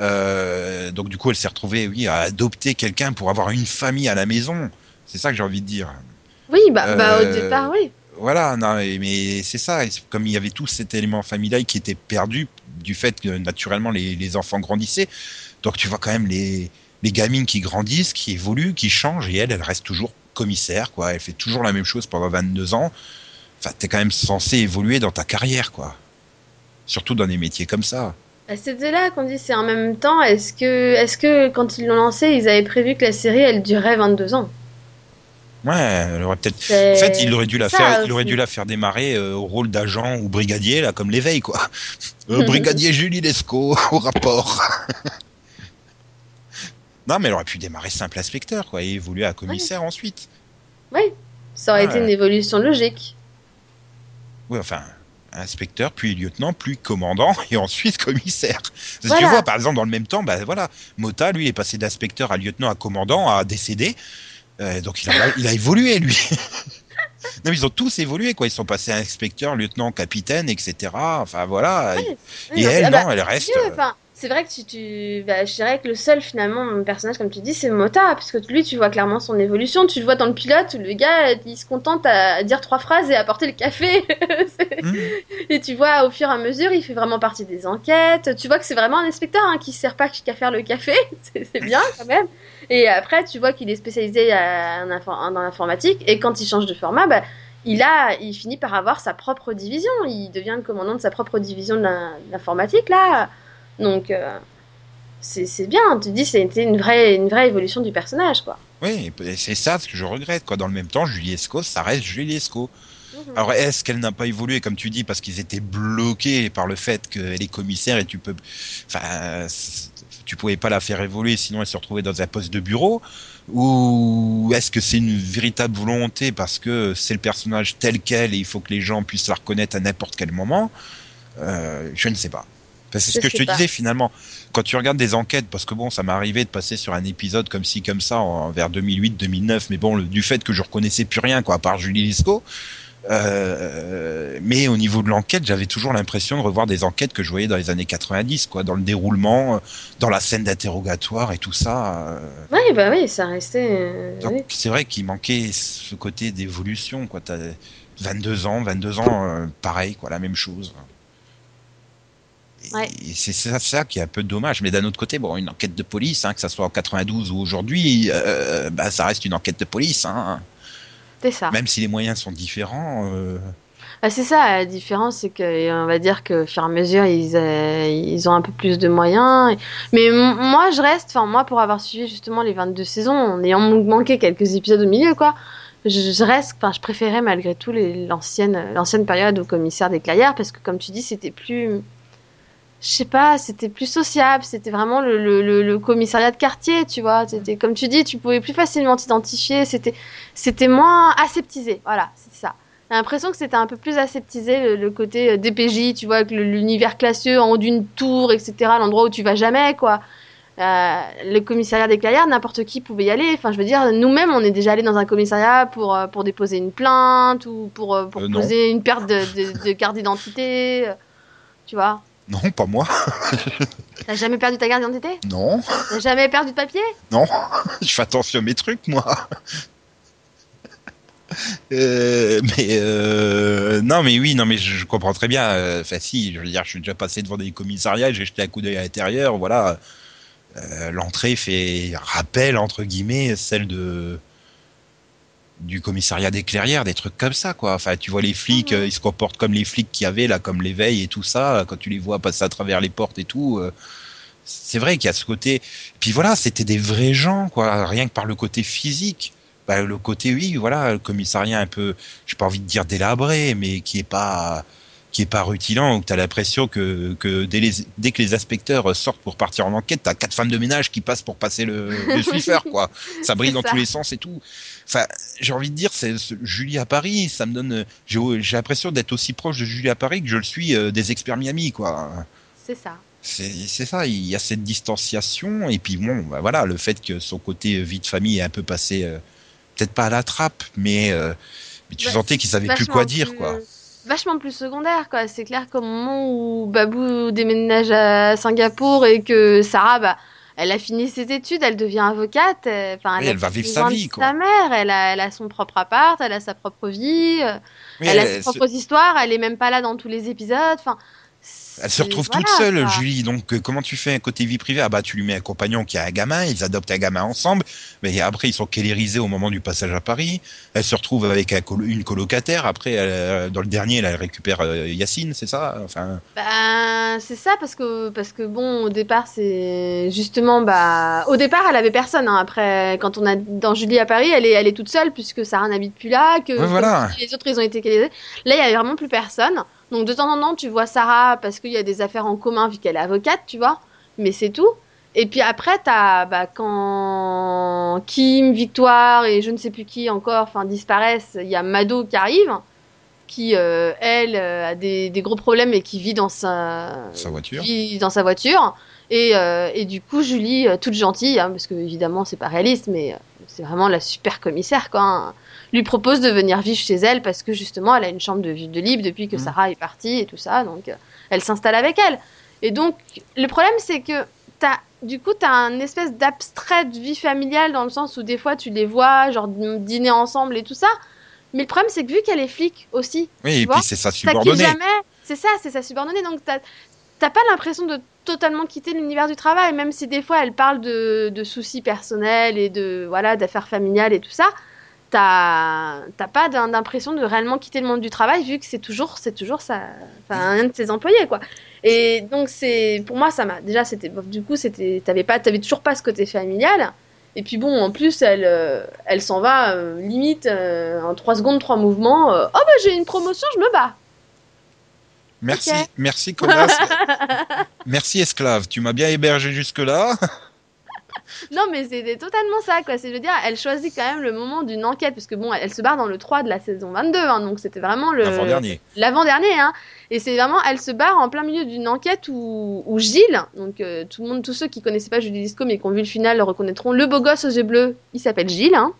Euh, donc, du coup, elle s'est retrouvée, oui, à adopter quelqu'un pour avoir une famille à la maison. C'est ça que j'ai envie de dire. Oui, bah, bah, au départ, oui. Voilà, mais- c'est ça. Comme il y avait tout cet élément familial qui était perdu du fait que naturellement les, les enfants grandissaient. Donc tu vois quand même les, les gamines qui grandissent, qui évoluent, qui changent, et elle, elle reste toujours commissaire, quoi. Elle fait toujours la même chose pendant 22 ans. Enfin, t'es quand même censé évoluer dans ta carrière, quoi. Surtout dans des métiers comme ça. C'était là qu'on dit c'est en même temps. Est-ce que, est-ce que quand ils l'ont lancé, ils avaient prévu que la série elle durait 22 ans? Ouais, elle aurait peut-être. En fait, il aurait dû la ça faire, il aurait aussi. dû la faire démarrer euh, au rôle d'agent ou brigadier, là, comme l'éveil, quoi. Euh, brigadier Julie Lescaut, (laughs) au rapport. (laughs) non, mais elle aurait pu démarrer simple inspecteur, quoi, et évoluer à commissaire ensuite. Oui, ça aurait Ouais. été une évolution logique. Oui, enfin, inspecteur, puis lieutenant, puis commandant, (laughs) et ensuite commissaire. Parce que tu vois, par exemple, dans le même temps, bah voilà, Mota, lui, est passé d'inspecteur à lieutenant à commandant à décédé. Euh, donc il a, il a évolué, lui. (laughs) non, mais ils ont tous évolué, quoi. Ils sont passés à inspecteur, lieutenant, capitaine, etc. Enfin, voilà. Oui, et non, elle, ah bah, non, elle reste. Euh, enfin, c'est vrai que tu, tu bah, je dirais que le seul finalement mon personnage comme tu dis c'est Mota puisque lui tu vois clairement son évolution tu le vois dans le pilote où le gars il se contente à dire trois phrases et à apporter le café hmm. (laughs) et tu vois au fur et à mesure il fait vraiment partie des enquêtes tu vois que c'est vraiment un inspecteur hein, qui sert pas qu'à faire le café (laughs) c'est bien quand même et après tu vois qu'il est spécialisé dans l'informatique et quand il change de format bah, il a, il finit par avoir sa propre division. Il devient le commandant de sa propre division de l'informatique là. Donc, euh, c'est bien. Tu dis, c'était une vraie, une vraie évolution du personnage, quoi. Oui, c'est ça ce que je regrette. Quoi. Dans le même temps, Julie Esco, ça reste Julie Esco. Mhm. Alors, est-ce qu'elle n'a pas évolué, comme tu dis, parce qu'ils étaient bloqués par le fait qu'elle est commissaire et tu peux. Enfin, tu pouvais pas la faire évoluer, sinon elle se retrouvait dans un poste de bureau Ou est-ce que c'est une véritable volonté parce que c'est le personnage tel quel et il faut que les gens puissent la reconnaître à n'importe quel moment? Euh, Je ne sais pas. C'est ce que je te disais finalement. Quand tu regardes des enquêtes, parce que bon, ça m'est arrivé de passer sur un épisode comme ci, comme ça, en, vers 2008-2009, mais bon, du fait que je reconnaissais plus rien, quoi, à part Julie Lisco. Euh, mais au niveau de l'enquête, j'avais toujours l'impression de revoir des enquêtes que je voyais dans les années 90, quoi, dans le déroulement, dans la scène d'interrogatoire et tout ça. Euh. Oui, bah oui, ça restait. Euh, c'est vrai qu'il manquait ce côté d'évolution, quoi. T'as 22 ans, 22 ans, pareil, quoi, la même chose. Et c'est ça, ça, qui est un peu dommage. Mais d'un autre côté, bon, une enquête de police, hein, que ça soit en 92 ou aujourd'hui, euh, bah, ça reste une enquête de police. Hein. C'est ça. Même si les moyens sont différents. Euh... Ah, c'est ça, la différence, c'est qu'on va dire que, fur et à mesure, ils, euh, ils ont un peu plus de moyens. Mais moi, je reste, enfin, moi, pour avoir suivi justement les 22 saisons, en ayant manqué quelques épisodes au milieu, quoi, je, reste, enfin, je préférais malgré tout l'ancienne, l'ancienne période au commissaire des Clairières, parce que, comme tu dis, c'était plus je sais pas, c'était plus sociable, c'était vraiment le, le, le, commissariat de quartier, tu vois. C'était comme tu dis, tu pouvais plus facilement t'identifier, c'était c'était moins aseptisé, voilà, c'est ça. J'ai l'impression que c'était un peu plus aseptisé le, côté euh, DPJ, tu vois, avec l'univers classieux en haut d'une tour, etc. L'endroit où tu vas jamais, quoi. Euh, le commissariat des Clairières, n'importe qui pouvait y aller. Enfin, je veux dire, nous-mêmes, on est déjà allé dans un commissariat pour, euh, pour déposer une plainte ou pour, pour poser une perte de, de, de carte d'identité. Tu vois non, pas moi. T'as jamais perdu ta carte d'identité? Non. T'as jamais perdu de papier? Non. (laughs) Je fais attention à mes trucs, moi. (laughs) Euh, mais euh, non, mais oui, non, mais je, comprends très bien. Euh, enfin, si, je veux dire, je suis déjà passé devant des commissariats, j'ai jeté un coup d'œil à l'intérieur. Voilà, l'entrée fait rappel entre guillemets celle de du commissariat des clairières, des trucs comme ça, quoi. Enfin, tu vois les flics, mhm. euh, ils se comportent comme les flics qu'il y avait là, comme l'éveil et tout ça. Quand tu les vois passer à travers les portes et tout, euh, c'est vrai qu'il y a ce côté. Puis voilà, c'était des vrais gens, quoi. Rien que par le côté physique. Bah, le côté, oui, voilà, le commissariat un peu, j'ai pas envie de dire délabré, mais qui est pas qui est pas rutilant, où tu as l'impression que, que dès, dès, que les inspecteurs sortent pour partir en enquête, tu as quatre femmes de ménage qui passent pour passer le, (laughs) le quoi. Ça brille dans tous les sens et tout. Enfin, j'ai envie de dire, c'est Julie à Paris, ça me donne. J'ai l'impression d'être aussi proche de Julie à Paris que je le suis euh, des experts Miami, quoi. C'est ça. C'est ça, il y a cette distanciation, et puis bon, bah voilà, le fait que son côté vie de famille est un peu passé, euh, peut-être pas à la trappe, mais, euh, mais tu bah, sentais qu'il savait plus quoi dire, quoi vachement plus secondaire quoi. C'est clair qu'au moment où Babou déménage à Singapour et que Sarah bah elle a fini ses études, elle devient avocate, euh, enfin elle, va vivre sa vie quoi. Sa mère, elle a, elle a son propre appart, elle a sa propre vie, euh, elle, a ses propres histoires, elle est même pas là dans tous les épisodes, enfin elle se retrouve toute seule, Julie. Donc, euh, comment tu fais un côté vie privée? Ah bah, tu lui mets un compagnon qui a un gamin, ils adoptent un gamin ensemble, mais après, ils sont kélérisés au moment du passage à Paris. Elle se retrouve avec une colocataire. Après, euh, dans le dernier, elle récupère euh, Yacine, c'est ça? Enfin. Bah, c'est ça, parce que, parce que bon, au départ, c'est justement, bah, au départ, elle avait personne. Hein. Après, quand on a dans Julie à Paris, elle est, elle est toute seule, puisque Sarah n'habite plus là, que les autres, ils ont été kélérisés. Là, il y a vraiment plus personne. Donc de temps en temps, tu vois Sarah parce qu'il y a des affaires en commun vu qu'elle est avocate, tu vois. Mais c'est tout. Et puis après, t'as bah, quand Kim, Victoire et je ne sais plus qui encore, enfin disparaissent, il y a Mado qui arrive, qui euh, elle euh, a des, gros problèmes et qui vit dans sa, voiture. Vit dans sa voiture. Et, euh, et du coup, Julie, toute gentille, hein, parce que évidemment c'est pas réaliste, mais c'est vraiment la super commissaire quoi. Hein lui propose de venir vivre chez elle parce que justement elle a une chambre de, de libre depuis que mmh. Sarah est partie et tout ça, donc euh, elle s'installe avec elle. Et donc le problème c'est que as, du coup tu as un espèce d'abstrait de vie familiale dans le sens où des fois tu les vois genre dîner ensemble et tout ça, mais le problème c'est que vu qu'elle est flic aussi, oui et puis c'est sa subordonnée. C'est ça, c'est sa subordonnée, donc t'as pas l'impression de totalement quitter l'univers du travail, même si des fois elle parle de, de soucis personnels et de voilà d'affaires familiales et tout ça t'as pas d'im- d'impression de réellement quitter le monde du travail vu que c'est toujours c'est toujours ça un de ses employés quoi et donc c'est pour moi ça m'a déjà c'était du coup c'était t'avais pas t'avais toujours pas ce côté familial et puis bon en plus elle euh, elle s'en va euh, limite euh, en trois secondes trois mouvements euh, oh bah j'ai une promotion je me bats Merci, merci Colas. (laughs) merci esclave. Tu m'as bien hébergé jusque-là. Non mais c'était totalement ça quoi c'est je veux dire elle choisit quand même le moment d'une enquête parce que bon elle, elle se barre dans le 3 de la saison 22 hein, donc c'était vraiment le L'avant-dernier. l'avant-dernier, hein. Et c'est vraiment, elle se barre en plein milieu d'une enquête où, où Gilles, donc euh, tout le monde, tous ceux qui connaissaient pas Julie Disco mais qui ont vu le final le reconnaîtront, le beau gosse aux yeux bleus, il s'appelle Gilles, hein.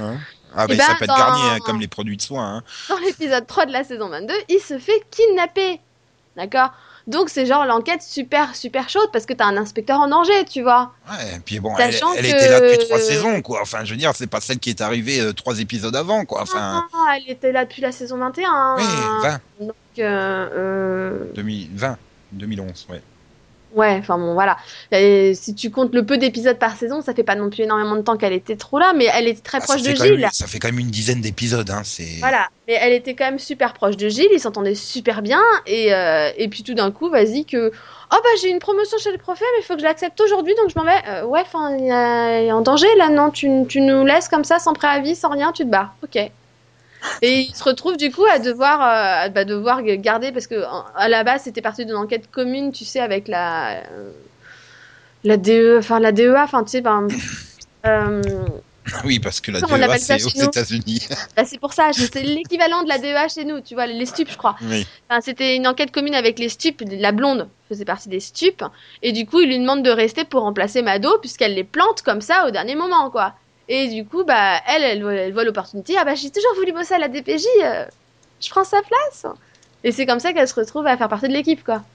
Hein ah, bah, il ben, s'appelle dans- Garnier, hein, comme les produits de soins. hein. Dans l'épisode 3 de la saison 22, il se fait kidnapper. D'accord? Donc c'est genre l'enquête super, super chaude parce que t'as un inspecteur en danger, tu vois. Ouais, et puis bon, elle, elle que- était là depuis trois saisons, quoi. Enfin, je veux dire, c'est pas celle qui est arrivée euh, trois épisodes avant, quoi. Enfin, Ah, elle était là depuis la saison 21. oui, 20, Donc, euh, euh, 2020, 2011, ouais. Ouais, enfin bon, voilà. Et si tu comptes le peu d'épisodes par saison, ça fait pas non plus énormément de temps qu'elle était trop là, mais elle était très Ah, proche de même- Gilles. ça fait quand même une dizaine d'épisodes, hein. C'est. Voilà, mais elle était quand même super proche de Gilles, ils s'entendaient super bien, et, euh, et puis tout d'un coup, vas-y que oh bah j'ai une promotion chez le prophète, mais il faut que je l'accepte aujourd'hui, donc je m'en vais. Euh, ouais, enfin, il a en danger là, non? Tu, tu nous laisses comme ça, sans préavis, sans rien, tu te barres. Ok. Et il se retrouve du coup à devoir, euh, bah, devoir garder, parce que à la base c'était parti d'une enquête commune, tu sais, avec la. euh, la DE, enfin la DEA, enfin tu sais, ben. (laughs) euh, Oui, parce que la on DEA, c'est aux États-Unis. bah, c'est pour ça, c'est l'équivalent de la DEA chez nous, tu vois, les stupes, je crois. oui. Enfin, c'était une enquête commune avec les stupes. La blonde faisait partie des stupes. Et du coup, il lui demande de rester pour remplacer Mado, puisqu'elle les plante comme ça au dernier moment, quoi. Et du coup, bah, elle, elle, voit- elle voit l'opportunité. Ah bah, j'ai toujours voulu bosser à la DPJ. euh, je prends sa place. Et c'est comme ça qu'elle se retrouve à faire partie de l'équipe, quoi.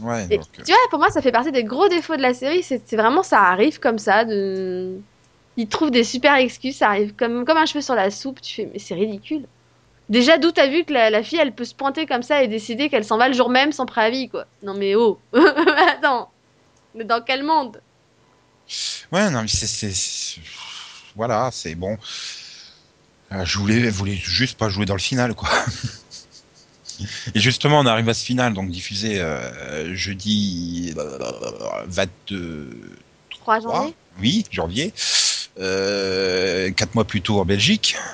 Ouais, Et donc, euh, tu vois, pour moi, ça fait partie des gros défauts de la série. C'est c'est vraiment, ça arrive comme ça. De... Ils trouvent des super excuses. Ça arrive comme, comme un cheveu sur la soupe. Tu fais, mais c'est ridicule. Déjà, d'où t'as vu que la, la fille, elle peut se pointer comme ça et décider qu'elle s'en va le jour même sans préavis, quoi. Non, mais oh (laughs) Attends Mais dans quel monde? Ouais, non, mais c'est. Voilà, c'est bon. Euh, je voulais, voulais juste pas jouer dans le final, quoi. (laughs) Et justement, on arrive à ce final, donc diffusé euh, jeudi euh, 22. 3 janvier Oui, janvier. Euh, quatre mois plus tôt en Belgique. (laughs)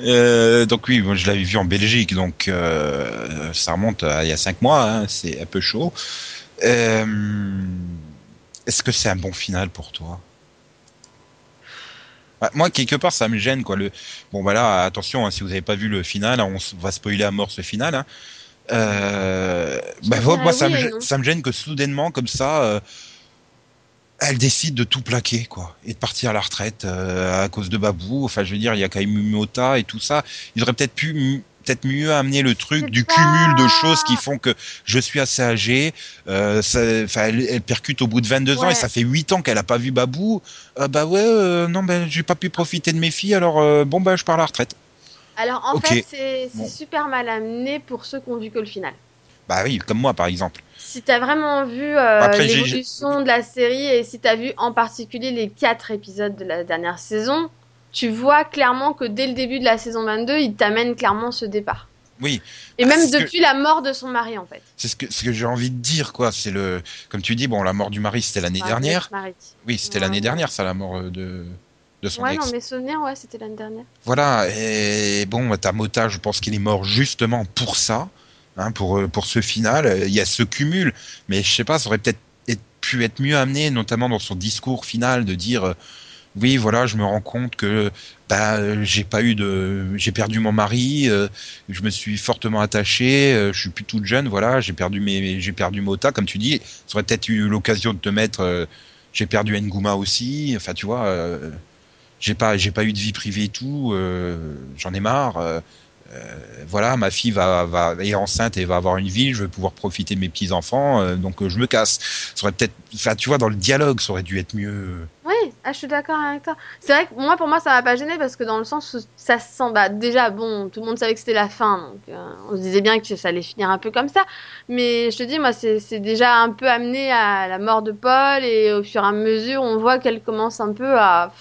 Euh, donc oui, moi je l'avais vu en Belgique, donc euh, ça remonte à il y a cinq mois, hein, c'est un peu chaud. Euh, Est-ce que c'est un bon final pour toi? Ah, Moi, quelque part, ça me gêne, quoi. Le... Bon, voilà, attention, hein, si vous n'avez pas vu le final, on s- va spoiler à mort ce final. Hein. Euh... Bah, moi, ça, oui me et gêne, non. ça me gêne que soudainement, comme ça, euh, elle décide de tout plaquer, quoi, et de partir à la retraite euh, à cause de Babou. Enfin, je veux dire, il y a quand même Mota et tout ça. Ils auraient peut-être pu peut-être mieux amener le truc du cumul de choses qui font que je suis assez âgé. Euh, ça, elle, elle percute au bout de 22 ans et ça fait 8 ans qu'elle a pas vu Babou. Euh, bah ouais, euh, non, ben j'ai pas pu profiter de mes filles, alors euh, bon bah je pars à la retraite. Alors, en fait, c'est Bon. super mal amené pour ceux qui ont vu que le final. Bah oui, comme moi par exemple. Si t'as vraiment vu euh, j'ai- l'évolution de la série et si t'as vu en particulier les quatre épisodes de la dernière saison, tu vois clairement que dès le début de la saison 22, il t'amène clairement ce départ. Oui, Et Ah, même que- depuis la mort de son mari, en fait. c'est ce que ce que j'ai envie de dire quoi. C'est le, comme tu dis, bon la mort du mari c'était l'année dernière. Oui, c'était Ouais. l'année dernière ça la mort euh, de de son Ouais, ex. non, mes souvenirs, ouais, c'était l'année dernière. Voilà, et bon, ta Mota, je pense qu'il est mort justement pour ça, hein, pour, euh, pour ce final. Euh, Il y a ce cumul, mais je sais pas, ça aurait peut-être être- pu être mieux amené, notamment dans son discours final, de dire oui, voilà, je me rends compte que bah, j'ai pas eu de, j'ai perdu mon mari, euh, je me suis fortement attaché, euh, je suis plus toute jeune, voilà, j'ai perdu mes, j'ai perdu Mota, comme tu dis, ça aurait peut-être eu l'occasion de te mettre, euh, j'ai perdu Nguma aussi, enfin tu vois. euh, j'ai pas j'ai pas eu de vie privée et tout j'en ai marre voilà ma fille va, va est enceinte et va avoir une vie je vais pouvoir profiter de mes petits enfants donc euh, je me casse ça aurait peut-être enfin tu vois dans le dialogue ça aurait dû être mieux Oui, ah, je suis d'accord avec toi. C'est vrai que moi, pour moi, ça m'a pas gêné parce que dans le sens où ça se sent. Bah, déjà, bon, tout le monde savait que c'était la fin, donc euh, on se disait bien que ça allait finir un peu comme ça. Mais je te dis, moi, c'est déjà un peu amené à la mort de Paul et au fur et à mesure, on voit qu'elle commence un peu à.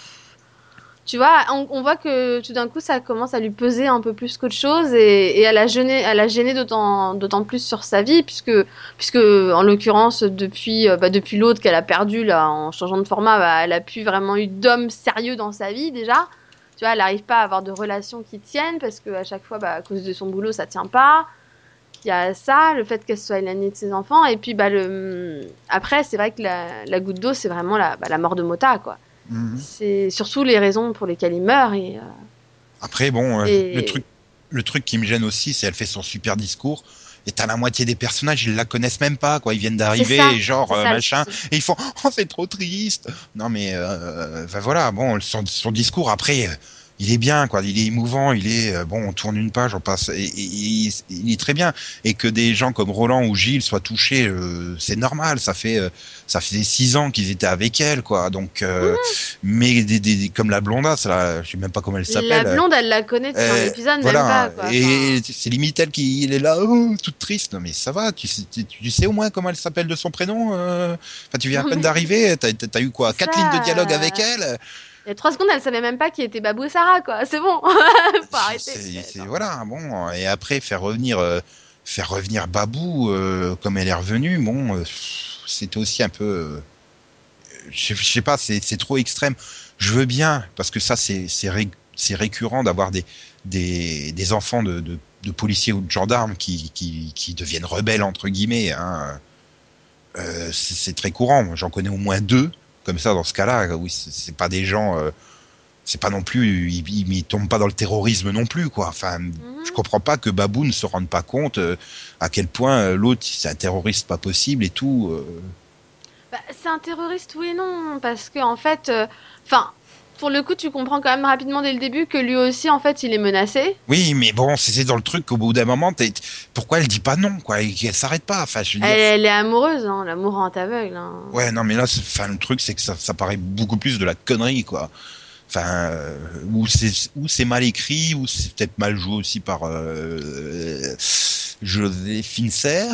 Tu vois, on, voit que tout d'un coup, ça commence à lui peser un peu plus qu'autre chose et, et à la gêner, à la gêner d'autant, d'autant plus sur sa vie, puisque, puisque en l'occurrence, depuis, euh, bah, depuis l'autre qu'elle a perdu là, en changeant de format, bah, elle a plus vraiment eu d'homme sérieux dans sa vie déjà. Tu vois, elle n'arrive pas à avoir de relations qui tiennent parce que à chaque fois, bah, à cause de son boulot, ça tient pas. Il y a ça, le fait qu'elle soit éloignée de ses enfants, et puis bah, après, c'est vrai que la, goutte d'eau, c'est vraiment la, la mort de Mota, quoi. Mhm. C'est surtout les raisons pour lesquelles il meurt. Et, euh, Après, bon, euh, Et- le truc, le truc qui me gêne aussi, c'est elle fait son super discours. Et t'as la moitié des personnages, ils la connaissent même pas, quoi. Ils viennent d'arriver, genre euh, ça, machin, et ils font, oh c'est trop triste. Non mais, euh, enfin, voilà, bon, son, son discours après, il est bien, quoi. Il est émouvant, il est euh, bon. On tourne une page, on passe, et, et- et- il, il est très bien. Et que des gens comme Roland ou Gilles soient touchés, euh, c'est normal. Ça fait, euh, ça fait six ans qu'ils étaient avec elle, quoi. Donc, euh, mais des, des, des- comme la blondasse, là, je sais même pas comment elle s'appelle. La blonde, elle la connaît depuis un Euh, épisode, voilà, même pas. Quoi. et Enfin, c'est limite elle qui il est là, oh, toute triste. Non mais ça va, tu sais, tu, tu sais au moins comment elle s'appelle de son prénom. euh Enfin, tu viens à peine (laughs) d'arriver, t'as as eu quoi, quatre Ça, lignes de dialogue euh, avec elle? Il y a trois secondes, elle savait même pas qui était Babou et Sarah, quoi. C'est bon. (laughs) Faut arrêter. C'est- voilà, bon. Et après faire revenir, euh, faire revenir Babou euh, comme elle est revenue, bon, euh, c'était aussi un peu, euh, je, je sais pas, c'est trop extrême. Je veux bien parce que ça c'est c'est ré- récurrent d'avoir des des, des enfants de, de, de policiers ou de gendarmes qui, qui, qui deviennent rebelles entre guillemets. Hein. C'est très courant. J'en connais au moins deux comme ça dans ce cas-là. Oui, c'est pas des gens. euh, c'est pas non plus. Ils, ils, ils tombent pas dans le terrorisme non plus, quoi. Enfin, Mhm. je comprends pas que Babou ne se rende pas compte euh, à quel point euh, l'autre c'est un terroriste pas possible et tout. Bah, c'est un terroriste, oui et non. Parce que, en fait, enfin, pour le coup, tu comprends quand même rapidement dès le début que lui aussi, en fait, il est menacé. Oui, mais bon, c'est dans le truc qu'au bout d'un moment, t'es- pourquoi elle dit pas non, quoi, et qu'elle s'arrête pas. Enfin, je veux dire, Elle, elle est amoureuse, hein. l'amour rend aveugle. Hein. Ouais, non, mais là, c'est- enfin, le truc, c'est que ça, ça paraît beaucoup plus de la connerie, quoi. Enfin, euh, ou c'est ou c'est mal écrit, ou c'est peut-être mal joué aussi par euh, José Fincer.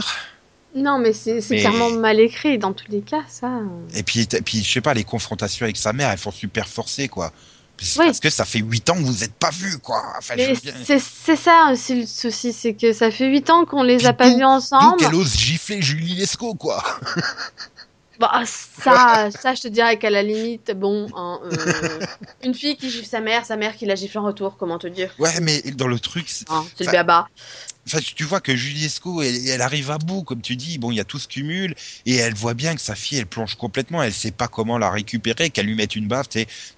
Non, mais c'est Mais- clairement mal écrit dans tous les cas, ça. Et puis, et puis, je sais pas, les confrontations avec sa mère, elles font super forcer, quoi. Parce Oui. parce que ça fait huit ans que vous êtes pas vus, quoi. Enfin, je c'est ça aussi le souci, c'est que ça fait 8 ans qu'on les Puis a pas vus ensemble. qu'elle ose gifler Julie Lescaut, quoi. (laughs) Bah, ça, ça, je te dirais qu'à la limite, bon, hein, euh, (laughs) une fille qui gifle sa mère, sa mère qui la gifle en retour, comment te dire? Ouais, mais dans le truc, c'est- hein, le baba. Enfin, tu vois que Julie Esco, elle, elle arrive à bout, comme tu dis. Bon, il y a tout ce cumul, et elle voit bien que sa fille, elle plonge complètement. Elle sait pas comment la récupérer, qu'elle lui mette une baffe.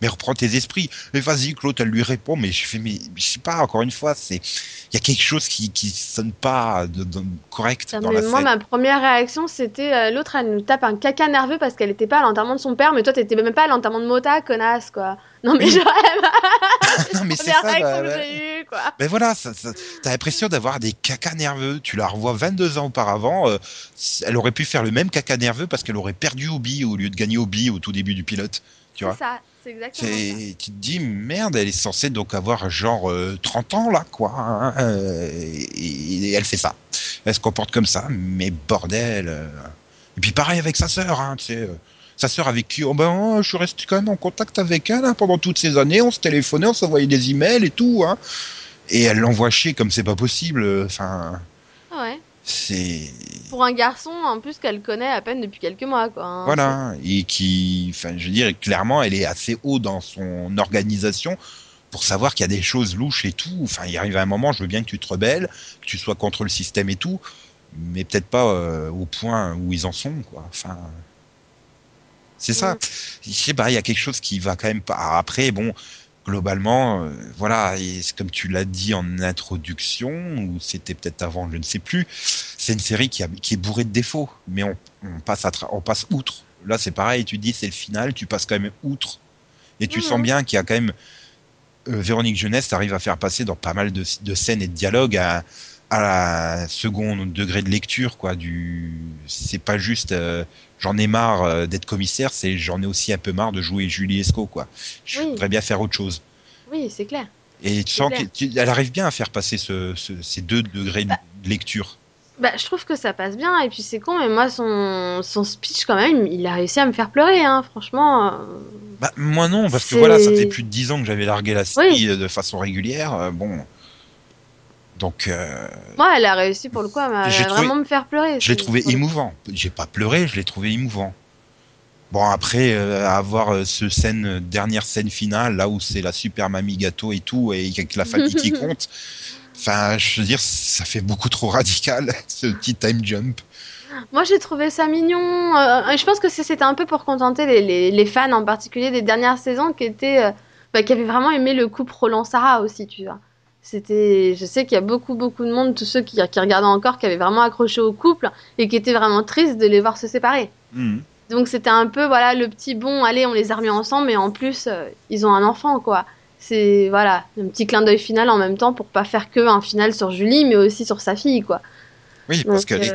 Mais reprends tes esprits. Mais vas-y, Claude, elle lui répond. Mais je fais, mais je sais pas. Encore une fois, c'est, il y a quelque chose qui qui sonne pas de, de- correct dans la moi, scène. ma première réaction, c'était euh, l'autre, elle nous tape un caca nerveux parce qu'elle était pas à l'enterrement de son père, mais toi, t'étais même pas à l'enterrement de Mota, connasse, quoi. Non, mais Oui. genre, (laughs) non, mais c'est ça. bah, quoi. Ben voilà, ça, ça- t'as l'impression d'avoir des cacas nerveux. Tu la revois 22 ans auparavant. euh, elle aurait pu faire le même caca nerveux parce qu'elle aurait perdu Obi au lieu de gagner Obi au tout début du pilote. Tu vois C'est ça, c'est exactement ça. Tu te dis merde, elle est censée donc avoir genre euh, 30 ans là quoi, hein, euh, et, et elle fait ça. Elle se comporte comme ça, mais bordel. euh. Et puis pareil avec sa sœur, hein, tu sais, euh, sa sœur avec qui, oh ben, je suis resté quand même en contact avec elle hein, pendant toutes ces années, on se téléphonait, on s'envoyait des emails et tout, hein. Et elle l'envoie chier comme c'est pas possible. Enfin, Ah Ouais. c'est Pour un garçon, en plus, qu'elle connaît à peine depuis quelques mois, quoi. hein. Voilà, et qui, enfin, je veux dire, clairement, elle est assez haut dans son organisation pour savoir qu'il y a des choses louches et tout. Enfin, il arrive à un moment, je veux bien que tu te rebelles, que tu sois contre le système et tout, mais peut-être pas euh, au point où ils en sont, quoi. Enfin, c'est ça. Mm. Je sais pas, il y a quelque chose qui va quand même pas. Après, bon, globalement, euh, voilà, et comme tu l'as dit en introduction, ou c'était peut-être avant, je ne sais plus, c'est une série qui, a, qui est bourrée de défauts, mais on, on passe, à tra- on passe outre. Là, c'est pareil, tu dis c'est le final, tu passes quand même outre. Et tu sens bien qu'il y a quand même. euh, Véronique Jeunesse arrive à faire passer dans pas mal de, de scènes et de dialogues à, à la second degré de lecture, quoi. Du, c'est pas juste euh, j'en ai marre euh, d'être commissaire, c'est j'en ai aussi un peu marre de jouer Julie Esco, quoi. Je Oui. voudrais bien faire autre chose. Oui, c'est clair. Et tu sens qu'elle arrive bien à faire passer ce, ce- ces deux degrés de Bah. lecture. Bah, je trouve que ça passe bien, et puis c'est con, mais moi, son, son speech, quand même, il a réussi à me faire pleurer, hein, franchement. euh, Bah, moi non, parce que voilà, ça fait plus de 10 ans que j'avais largué la série euh, de façon régulière. bon. Donc, euh, Moi, elle a réussi pour le coup à, vraiment me faire pleurer. je l'ai trouvé émouvant. J'ai pas pleuré, je l'ai trouvé émouvant. Bon, après, euh, avoir euh, ce scène, dernière scène finale, là où c'est la super mamie gâteau et tout, et avec la famille qui (laughs) compte, enfin, je veux dire, ça fait beaucoup trop radical, (laughs) ce petit time jump. Moi, j'ai trouvé ça mignon. euh, je pense que c'était un peu pour contenter les, les- les fans, en particulier des dernières saisons, qui étaient, euh, bah, qui avaient vraiment aimé le couple Roland-Sarah aussi, tu vois. C'était, je sais qu'il y a beaucoup, beaucoup de monde, tous ceux qui, qui regardaient encore, qui avaient vraiment accroché au couple et qui étaient vraiment tristes de les voir se séparer. Mhm. Donc c'était un peu, voilà, le petit bon, allez, on les a remis ensemble, mais en plus, euh, ils ont un enfant, quoi. C'est, voilà, un petit clin d'œil final en même temps pour pas faire que un final sur Julie, mais aussi sur sa fille, quoi. Oui, parce que, les-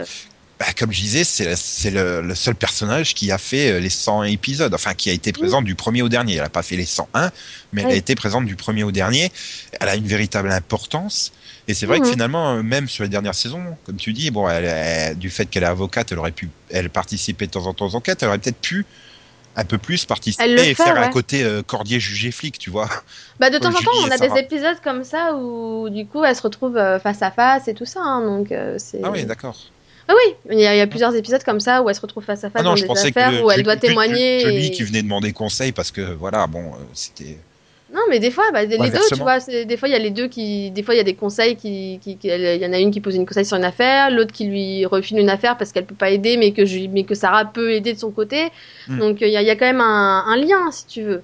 bah, comme je disais, c'est le, le seul personnage qui a fait euh, les 100 épisodes, enfin, qui a été présente du premier au dernier. Elle n'a pas fait les 101, mais elle a été présente du premier au dernier. Elle a une véritable importance. Et c'est vrai que Mhm. finalement, euh, même sur les dernières saisons, comme tu dis, bon, elle, elle- du fait qu'elle est avocate, elle aurait pu, elle participer de temps en temps aux enquêtes, elle aurait peut-être pu un peu plus participer et fait, faire un ouais. côté euh, cordier jugé flic, tu vois. Bah de temps en temps, on a des épisodes comme ça où du coup elle se retrouve euh, face à face et tout ça. hein, donc euh, c'est. Ah oui, d'accord. Ah oui, il y, a, il y a plusieurs épisodes comme ça où elle se retrouve face à face Ah non, dans je des pensais affaires que où elle doit témoigner. que lui et- qui venait demander conseil parce que voilà, bon, euh, c'était. Non, mais des fois, bah, les deux, tu vois, des fois il y a les deux qui, des fois il y a des conseils qui, qui- qui- il y en a une qui pose une conseil sur une affaire, l'autre qui lui refile une affaire parce qu'elle peut pas aider, mais que je, mais que Sarah peut aider de son côté. Hmm. Donc il y, a- il y a quand même un, un lien, si tu veux.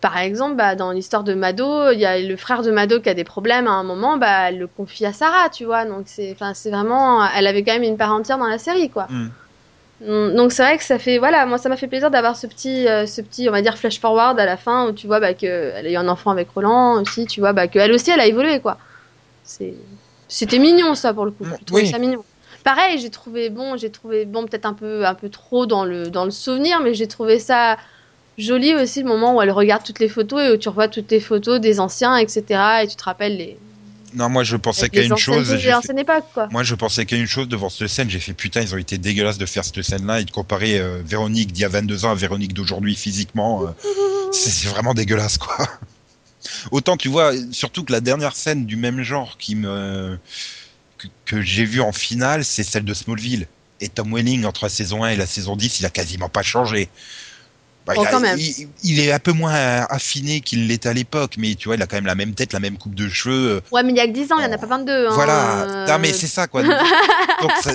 Par exemple, bah, dans l'histoire de Mado, il y a le frère de Mado qui a des problèmes à un moment, bah, elle le confie à Sarah, tu vois. Donc c'est, c'est vraiment, elle avait quand même une part entière dans la série, quoi. Hmm. Mm, Donc c'est vrai que ça fait voilà moi ça m'a fait plaisir d'avoir ce petit euh, ce petit on va dire flash forward à la fin où tu vois bah, que elle a eu un enfant avec Roland aussi tu vois bah que elle aussi elle a évolué quoi c'est c'était mignon ça pour le coup Mm, oui. ça mignon pareil j'ai trouvé bon j'ai trouvé bon peut-être un peu un peu trop dans le dans le souvenir mais j'ai trouvé ça joli aussi le moment où elle regarde toutes les photos et où tu revois toutes les photos des anciens etc et tu te rappelles les Non, moi je pensais qu'à une chose. fait- l'ancienne époque quoi Moi je pensais qu'à une chose devant cette scène. J'ai fait putain, ils ont été dégueulasses de faire cette scène-là et de comparer euh, Véronique d'il y a 22 ans à Véronique d'aujourd'hui physiquement. euh, (laughs) c'est c'est vraiment dégueulasse quoi. Autant tu vois, surtout que la dernière scène du même genre qui me que, que j'ai vue en finale, c'est celle de Smallville. Et Tom Welling entre la saison 1 et la saison 10, il a quasiment pas changé. Bah, Oh, il, a- quand même. il- il est un peu moins affiné qu'il l'était à l'époque, mais tu vois, il a quand même la même tête, la même coupe de cheveux. ouais mais il y a que 10 ans il y en a pas 22 hein. Voilà. Euh, Non, mais c'est ça, quoi. (laughs) Donc, ça-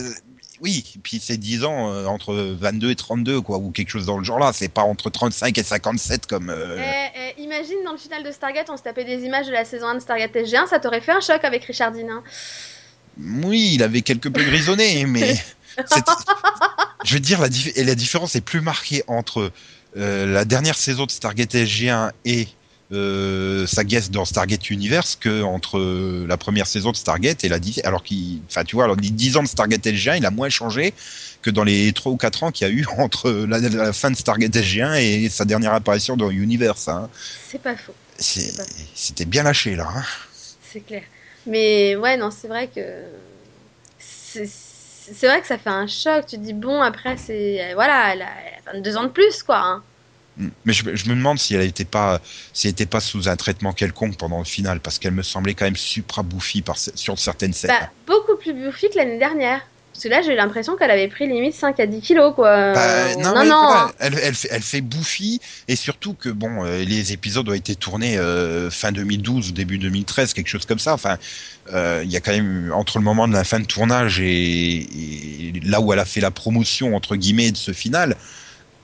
oui, puis c'est 10 ans euh, entre 22 et 32, quoi, ou quelque chose dans le genre là. C'est pas entre 35 et 57 comme. euh, Eh, eh, imagine dans le final de Stargate, on se tapait des images de la saison 1 de Stargate SG1, ça t'aurait fait un choc avec Richard Dean. hein. Oui, il avait quelque peu grisonné, mais. (laughs) Je veux dire, la, dif- et la différence est plus marquée entre euh, la dernière saison de Stargate SG1 et euh, sa guest dans Stargate Universe que entre euh, la première saison de Stargate et la dix- alors qu'il enfin tu vois alors les 10 ans de Stargate SG1 il a moins changé que dans les 3 ou 4 ans qu'il y a eu (laughs) entre la, la fin de Stargate SG1 et sa dernière apparition dans Universe hein. C'est pas faux, c'était bien lâché là hein. c'est clair. Mais ouais, non, c'est vrai que. C'est c'est vrai que ça fait un choc. Tu te dis, bon, après, c'est. Voilà, elle a, elle a 22 ans de plus, quoi. hein. Mm. Mais je, je me demande si elle était pas, si elle était pas sous un traitement quelconque pendant le final, parce qu'elle me semblait quand même supra bouffie par, sur certaines scènes. Bah, beaucoup plus bouffi que l'année dernière. Parce que là, j'ai l'impression qu'elle avait pris limite 5 à 10 kilos, quoi. Bah, Euh, non, non, mais non. voilà, elle, elle, fait, elle fait bouffi, et surtout que bon, euh, les épisodes ont été tournés euh, fin 2012 ou début 2013, quelque chose comme ça. Enfin, euh, il y a quand même entre le moment de la fin de tournage et, et là où elle a fait la promotion entre guillemets de ce final.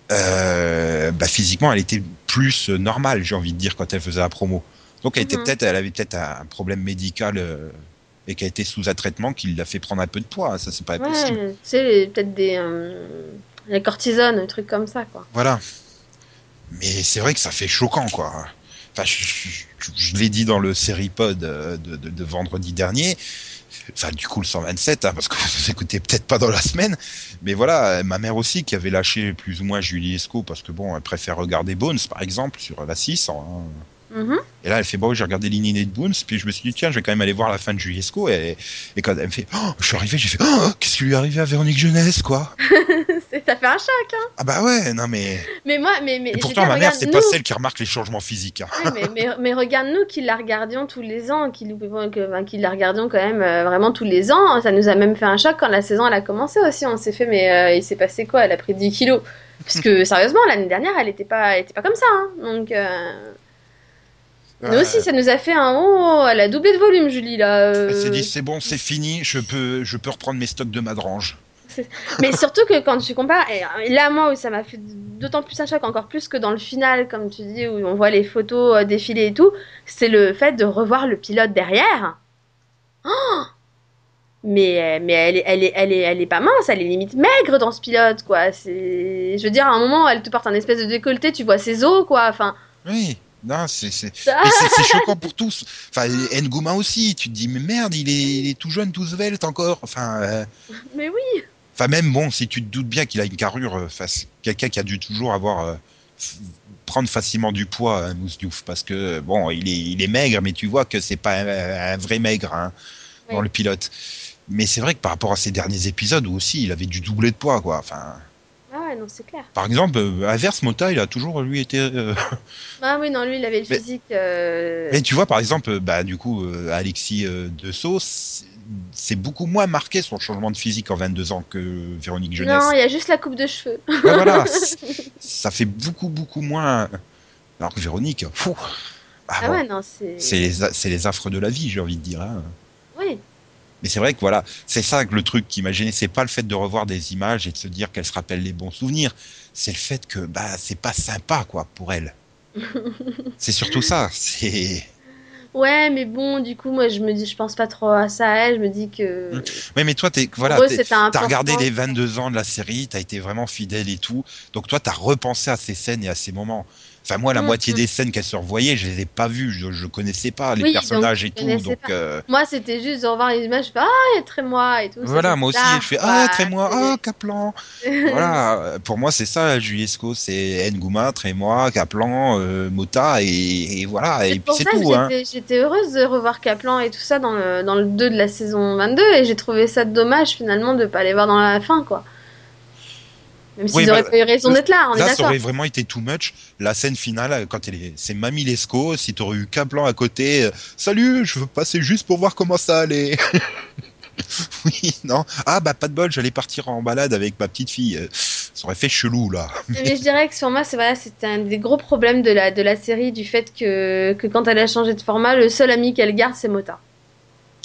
Bah, physiquement, elle était plus normale, j'ai envie de dire, quand elle faisait la promo. Donc, elle était Mhm. peut-être, elle avait peut-être un problème médical et qui a été sous un traitement qui l'a fait prendre un peu de poids. Ça, c'est pas possible. Ouais, tu sais, peut-être des. Euh, la cortisone, un truc comme ça, quoi. Voilà. Mais c'est vrai que ça fait choquant, quoi. Enfin, je, je- je- je l'ai dit dans le série-pod euh, de, de- de vendredi dernier. Enfin, du coup, le 127, hein, parce que (laughs) vous écoutez peut-être pas dans la semaine. Mais voilà, ma mère aussi qui avait lâché plus ou moins Julie Esco, parce que bon, elle préfère regarder Bones, par exemple, sur la 6. hein. Mhm. Et là, elle fait bon, j'ai regardé Linny Boons, puis je me suis dit tiens, je vais quand même aller voir la fin de Juliesco. Et, et quand elle me fait, oh, je suis arrivé, j'ai fait, oh, qu'est-ce qui lui est arrivé à Véronique Jeunesse, quoi? (laughs) Ça fait un choc. Hein. Ah bah ouais, non mais. Mais moi, mais, mais Et pourtant, dire, ma mère, c'est pas celle qui remarque les changements physiques. hein. Ouais, mais, mais, mais regarde nous qui la regardions tous les ans, qui, enfin, la regardions quand même euh, vraiment tous les ans. Ça nous a même fait un choc quand la saison elle a commencé aussi. On s'est fait, mais euh, il s'est passé quoi? Elle a pris 10 kilos. Parce que sérieusement, l'année dernière, elle était pas, elle était pas comme ça. hein. Donc, euh, nous Euh, aussi, ça nous a fait un oh, elle a doublé de volume, Julie là. euh. Elle s'est dit c'est bon, c'est fini, je peux, je peux reprendre mes stocks de madrange. Mais surtout que quand tu compares, et là, moi, où ça m'a fait d'autant plus un choc, encore plus que dans le final, comme tu dis, où on voit les photos euh, défiler et tout, c'est le fait de revoir le pilote derrière. Oh mais euh, mais elle est, elle, est, elle, est, elle est pas mince, elle est limite maigre dans ce pilote, quoi. C'est... Je veux dire, à un moment, elle te porte un espèce de décolleté, tu vois ses os, quoi. Enfin, Oui, non, c'est c'est- mais c'est- c'est choquant pour tous. Enfin, Ngouma aussi, tu te dis mais merde, il est, il est tout jeune, tout svelte encore. Enfin, euh, mais oui. enfin même bon, si tu te doutes bien qu'il a une carrure, euh, enfin, c'est quelqu'un qui a dû toujours avoir euh, prendre facilement du poids, hein, Mousse Diouf, parce que bon, il est, il est maigre, mais tu vois que c'est pas un, un vrai maigre hein, dans le pilote. Mais c'est vrai que par rapport à ces derniers épisodes où aussi il avait dû doubler de poids, quoi. Enfin, ouais, non, c'est clair. par exemple, euh, Averse Mota, il a toujours lui été. euh, (laughs) Ah oui, non, lui, il avait le Mais- physique. euh, Mais tu vois, par exemple, bah, du coup, Alexis de Sceaux, c'est- beaucoup moins marqué son changement de physique en 22 ans que Véronique Jeunesse. Non, il y a juste la coupe de cheveux. Voilà, (laughs) ça fait beaucoup, beaucoup moins. Alors que Véronique, fou, ah Ah bon, ouais, non, c'est. c'est les, a- c'est les affres de la vie, j'ai envie de dire. hein. Oui. Mais c'est vrai que voilà, c'est ça que le truc qui m'a gêné, c'est pas le fait de revoir des images et de se dire qu'elles se rappellent les bons souvenirs, c'est le fait que bah c'est pas sympa quoi pour elle. (laughs) c'est surtout ça, c'est. Ouais, mais bon, du coup, moi, je me dis, je pense pas trop à ça. elle, Je me dis que. Ouais, mais toi, t'es voilà, t'as regardé les 22 ans de la série, t'as été vraiment fidèle et tout, donc toi, t'as repensé à ces scènes et à ces moments. Enfin, moi, la Mm, moitié mm. des scènes qu'elle se revoyait, je les ai pas vues, je, je connaissais pas les Oui, personnages donc, et tout, donc. euh, Moi, c'était juste de revoir les images, je fais, ah, Trémois et tout. Voilà, moi aussi, je fais. Ah, Trémois, ah, (laughs) Kaplan. (laughs) voilà, euh, pour moi, c'est ça, Juliesco, c'est Ngouma, Trémois, Kaplan, euh, Mota, et, et voilà, et puis c'est tout. Hein. j'étais- j'étais heureuse de revoir Kaplan et tout ça dans le, dans le 2 de la saison 22 et j'ai trouvé ça dommage finalement de pas les voir dans la fin quoi. Même s'ils Oui, auraient bah, pas eu raison d'être là, on est Là, ça aurait vraiment été too much. La scène finale, quand elle est, c'est Mamie Lescaut, si t'aurais eu Kaplan à côté, euh, salut, je veux passer juste pour voir comment ça allait. (laughs) oui, non. Ah, bah, pas de bol, j'allais partir en balade avec ma petite fille. Euh, Ça aurait fait chelou, là. Mais je dirais que sur moi, c'est voilà, un des gros problèmes de la, de la série, du fait que, que quand elle a changé de format, le seul ami qu'elle garde, c'est Mota.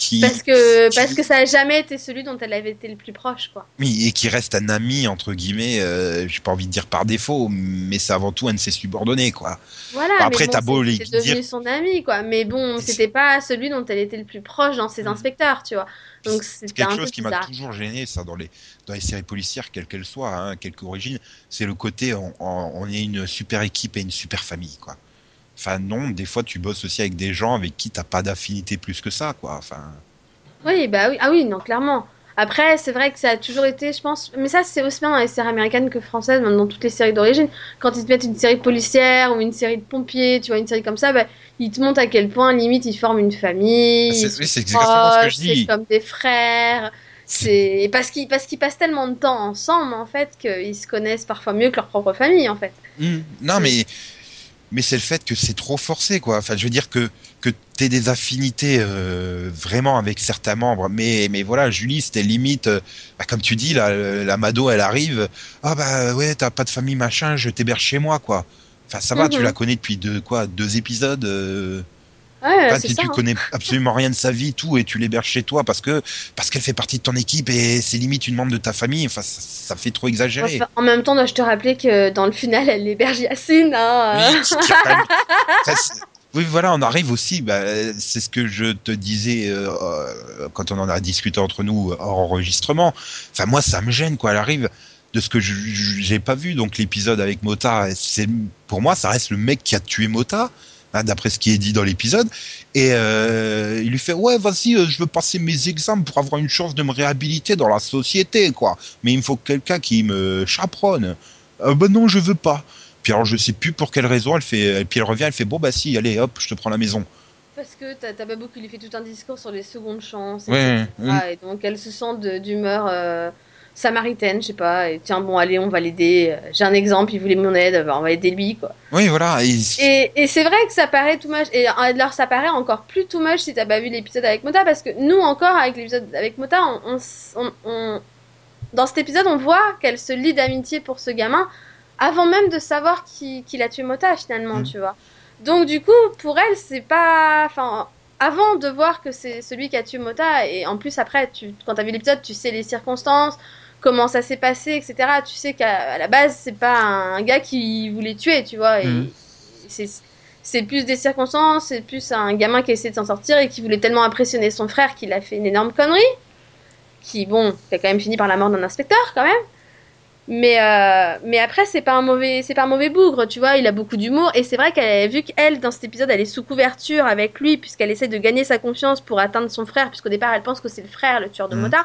Qui, Parce que, qui- parce que ça a jamais été celui dont elle avait été le plus proche, quoi. Oui, et qui reste un ami, entre guillemets, euh, j'ai pas envie de dire par défaut, mais c'est avant tout un de ses subordonnés, quoi. Voilà. Après, bon, t'as beau les c'est devenu dire- son ami, quoi. Mais bon, c'était pas celui dont elle était le plus proche dans ses Mm. inspecteurs, tu vois. Donc C'est un quelque peu chose qui m'a toujours gêné, ça, dans les, dans les séries policières, quelles qu'elles soient, hein, quelque origine, c'est le côté on, on, on est une super équipe et une super famille, quoi. Enfin, non, des fois, tu bosses aussi avec des gens avec qui t'as pas d'affinité plus que ça, quoi. Enfin, Oui, bah oui, ah oui, non, clairement. Après, c'est vrai que ça a toujours été, je pense, mais ça c'est aussi bien dans les séries américaines que françaises, même dans toutes les séries d'origine. Quand ils te mettent une série policière ou une série de pompiers, tu vois, une série comme ça, bah, ils te montrent à quel point, limite, ils forment une famille. C'est- oui, exactement ce que je dis. C'est comme des frères. C'est parce qu'ils parce qu'ils passent tellement de temps ensemble, en fait, qu'ils se connaissent parfois mieux que leur propre famille, en fait. Hmm, non, mais, mais c'est le fait que c'est trop forcé, quoi. Enfin, je veux dire que, que t'aies des affinités euh, vraiment avec certains membres. Mais, mais voilà, Julie, c'était limite, euh, bah, comme tu dis, la, la Mado, elle arrive. Ah bah ouais, t'as pas de famille, machin, je t'héberge chez moi, quoi. Enfin, ça va, tu Mhm. la connais depuis deux, quoi, deux épisodes. euh, Ouais, Enfin, tu, ça. tu hein. connais absolument rien de sa vie, tout, et tu l'héberges chez toi parce que parce qu'elle fait partie de ton équipe et c'est limite une membre de ta famille. Enfin, ça, ça fait trop exagéré. Enfin, en même temps, dois-je te rappeler que dans le final, elle héberge Yacine. Hein, Oui, ça, voilà, on arrive aussi. Bah, c'est ce que je te disais euh, euh, quand on en a discuté entre nous hors enregistrement. Enfin, moi, ça me gêne, quoi. Elle arrive de ce que j'ai pas vu. Donc, l'épisode avec Mota, c'est pour moi, ça reste le mec qui a tué Mota. Hein, D'après ce qui est dit dans l'épisode, et euh, il lui fait ouais vas-y euh, je veux passer mes examens pour avoir une chance de me réhabiliter dans la société quoi, mais il me faut quelqu'un qui me chaperonne. Euh, ben non je veux pas. Puis alors je sais plus pour quelle raison elle fait, puis elle revient, elle fait bon bah si, allez hop, je te prends la maison. Parce que t'as as Babou qui lui fait tout un discours sur les secondes chances. Ouais. Et donc elle se sent d'humeur euh, samaritaine, je sais pas. Et tiens, bon, allez, on va l'aider. J'ai un exemple, il voulait mon aide, bah, on va aider lui, quoi. Oui voilà. Et, Et, et c'est vrai que ça paraît too much. Et alors ça paraît encore plus too much si t'as pas vu l'épisode avec Mota. Parce que nous, encore, avec l'épisode avec Mota, on, dans cet épisode, on voit qu'elle se lie d'amitié pour ce gamin avant même de savoir qui, qu'il a tué Mota, finalement, Mm. tu vois. Donc du coup, pour elle, c'est pas... Enfin, avant de voir que c'est celui qui a tué Mota, et en plus après, tu, quand t'as vu l'épisode, tu sais les circonstances, comment ça s'est passé, etc. Tu sais qu'à la base, c'est pas un gars qui voulait tuer, tu vois. Et Mhm. c'est plus des circonstances, c'est plus un gamin qui a essayé de s'en sortir et qui voulait tellement impressionner son frère qu'il a fait une énorme connerie. Qui, bon, qui a quand même fini par la mort d'un inspecteur, quand même. Mais, euh, mais après, c'est pas un mauvais, c'est pas un mauvais bougre, tu vois. Il a beaucoup d'humour et c'est vrai qu'elle, vu qu'elle, dans cet épisode, elle est sous couverture avec lui puisqu'elle essaie de gagner sa confiance pour atteindre son frère, puisqu'au départ, elle pense que c'est le frère, le tueur de Mhm. Mota.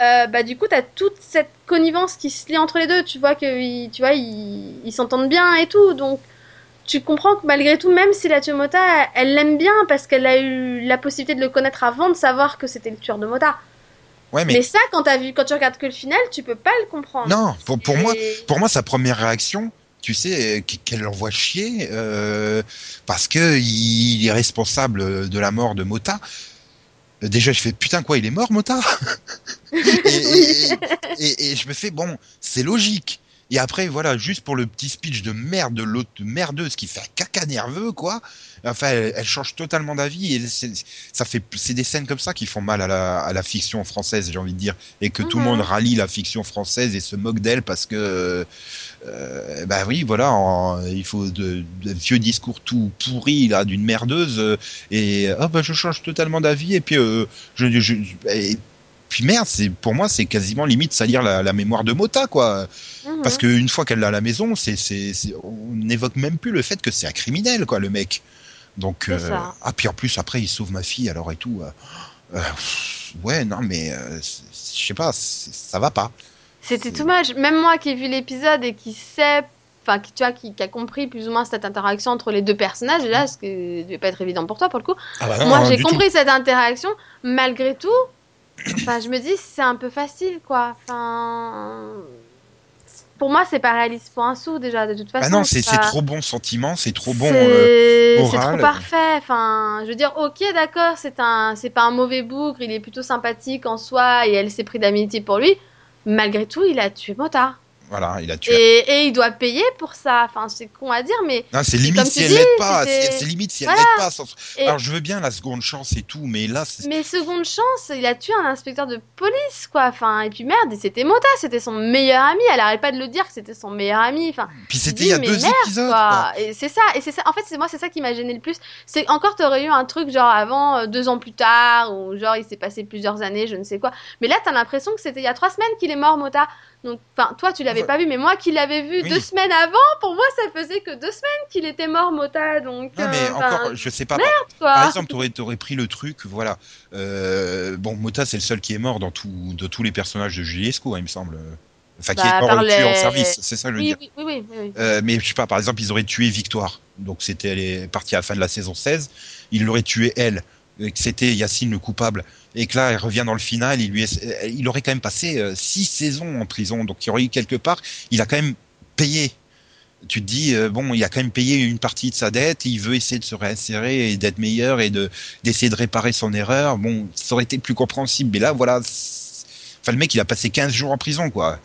Euh, bah du coup, t'as toute cette connivence qui se lie entre les deux. Tu vois que, tu vois, ils ils s'entendent bien et tout. Donc, tu comprends que malgré tout, même si la tueuse Mota, elle l'aime bien parce qu'elle a eu la possibilité de le connaître avant de savoir que c'était le tueur de Mota. ouais Mais, mais, ça, quand t'as vu, quand tu regardes que le final, tu peux pas le comprendre. non pour, pour moi pour moi sa première réaction. Tu sais qu- qu'elle l'envoie chier euh, parce que il est responsable de la mort de Mota. Déjà, je fais putain quoi, il est mort, Mota? (laughs) et, et, et- et je me fais bon, c'est logique. Et après, voilà, juste pour le petit speech de merde de l'autre merdeuse qui fait un caca nerveux, quoi. Enfin, elle, elle change totalement d'avis et c'est, ça fait, c'est des scènes comme ça qui font mal à la, à la fiction française, j'ai envie de dire, et que tout le Mhm. monde rallie la fiction française et se moque d'elle parce que, euh, bah oui, voilà, en- il faut de, de vieux discours tout pourris là d'une merdeuse euh, et ah bah je change totalement d'avis et puis euh, je, je, je- et puis merde, c'est pour moi c'est quasiment limite salir la, la mémoire de Mota quoi. Mhm. Parce qu'une fois qu'elle l'a à la maison, c'est, c'est, c'est- on n'évoque même plus le fait que c'est un criminel, quoi, le mec. Donc, euh, ah, puis en plus, après, il sauve ma fille, alors et tout. euh, euh, ouais, non, mais euh, je sais pas, ça va pas. C'était tout much. Même moi qui ai vu l'épisode et qui sait, enfin, qui, tu vois, qui, qui a compris plus ou moins cette interaction entre les deux personnages, et là, ce qui ne devait pas être évident pour toi pour le coup. Ah bah non, moi, j'ai compris cette interaction. Malgré tout, enfin, je me dis, c'est un peu facile, quoi. Enfin. Pour moi, c'est pas réaliste pour un sou déjà, de toute tout. façon. Ah non, c'est, pas- trop bon sentiment, c'est trop bon. C'est euh, c'est trop parfait. Enfin, je veux dire, ok, d'accord, c'est un, c'est pas un mauvais bougre, il est plutôt sympathique en soi et elle s'est pris d'amitié pour lui. Malgré tout, il a tué Mota. Voilà, il a tué. Et, et il doit payer pour ça. Enfin, c'est con à dire, mais. C'est limite si dis, pas. c'est limite si elle l'aide pas. Alors, je veux bien la seconde chance et tout, mais là. Mais seconde chance, il a tué un inspecteur de police, quoi. Enfin, et puis merde, c'était Mota, c'était son meilleur ami. Elle arrête pas de le dire que c'était son meilleur ami. Enfin, puis c'était il y a deux merde, épisodes. quoi. quoi. Et c'est ça, et c'est ça. En fait, c'est moi, c'est ça qui m'a gêné le plus. C'est encore, t'aurais eu un truc genre avant, euh, deux ans plus tard, ou genre il s'est passé plusieurs années, je ne sais quoi. Mais là, t'as l'impression que c'était il y a trois semaines qu'il est mort, Mota. Donc, enfin, toi, tu l'avais Ouais. pas vu, mais moi qui l'avais vu Oui. deux semaines avant, pour moi, ça faisait que deux semaines qu'il était mort, Mota. Donc, Non, mais euh, encore, je sais pas. quoi. Par exemple, t'aurais, t'aurais pris le truc, voilà. Euh, bon, Mota, c'est le seul qui est mort dans tout, de tous les personnages de Julie Esco, hein, il me semble. Enfin, qui Bah, est mort par tué en service, c'est ça que je veux oui, dire. oui, oui, oui, oui, oui. Euh, mais je sais pas, par exemple, ils auraient tué Victoire. Donc c'était, elle est partie à la fin de la saison 16. Ils l'auraient tué elle. Et que C'était Yacine le coupable. Et que là, elle revient dans le final. Il lui, est- il aurait quand même passé euh, six saisons en prison. Donc il aurait eu quelque part, il a quand même payé. Tu te dis, euh, bon, il a quand même payé une partie de sa dette. Il veut essayer de se réinsérer et d'être meilleur et de d'essayer de réparer son erreur. Bon, ça aurait été plus compréhensible. Mais là, voilà. Enfin, le mec, il a passé 15 jours en prison, quoi.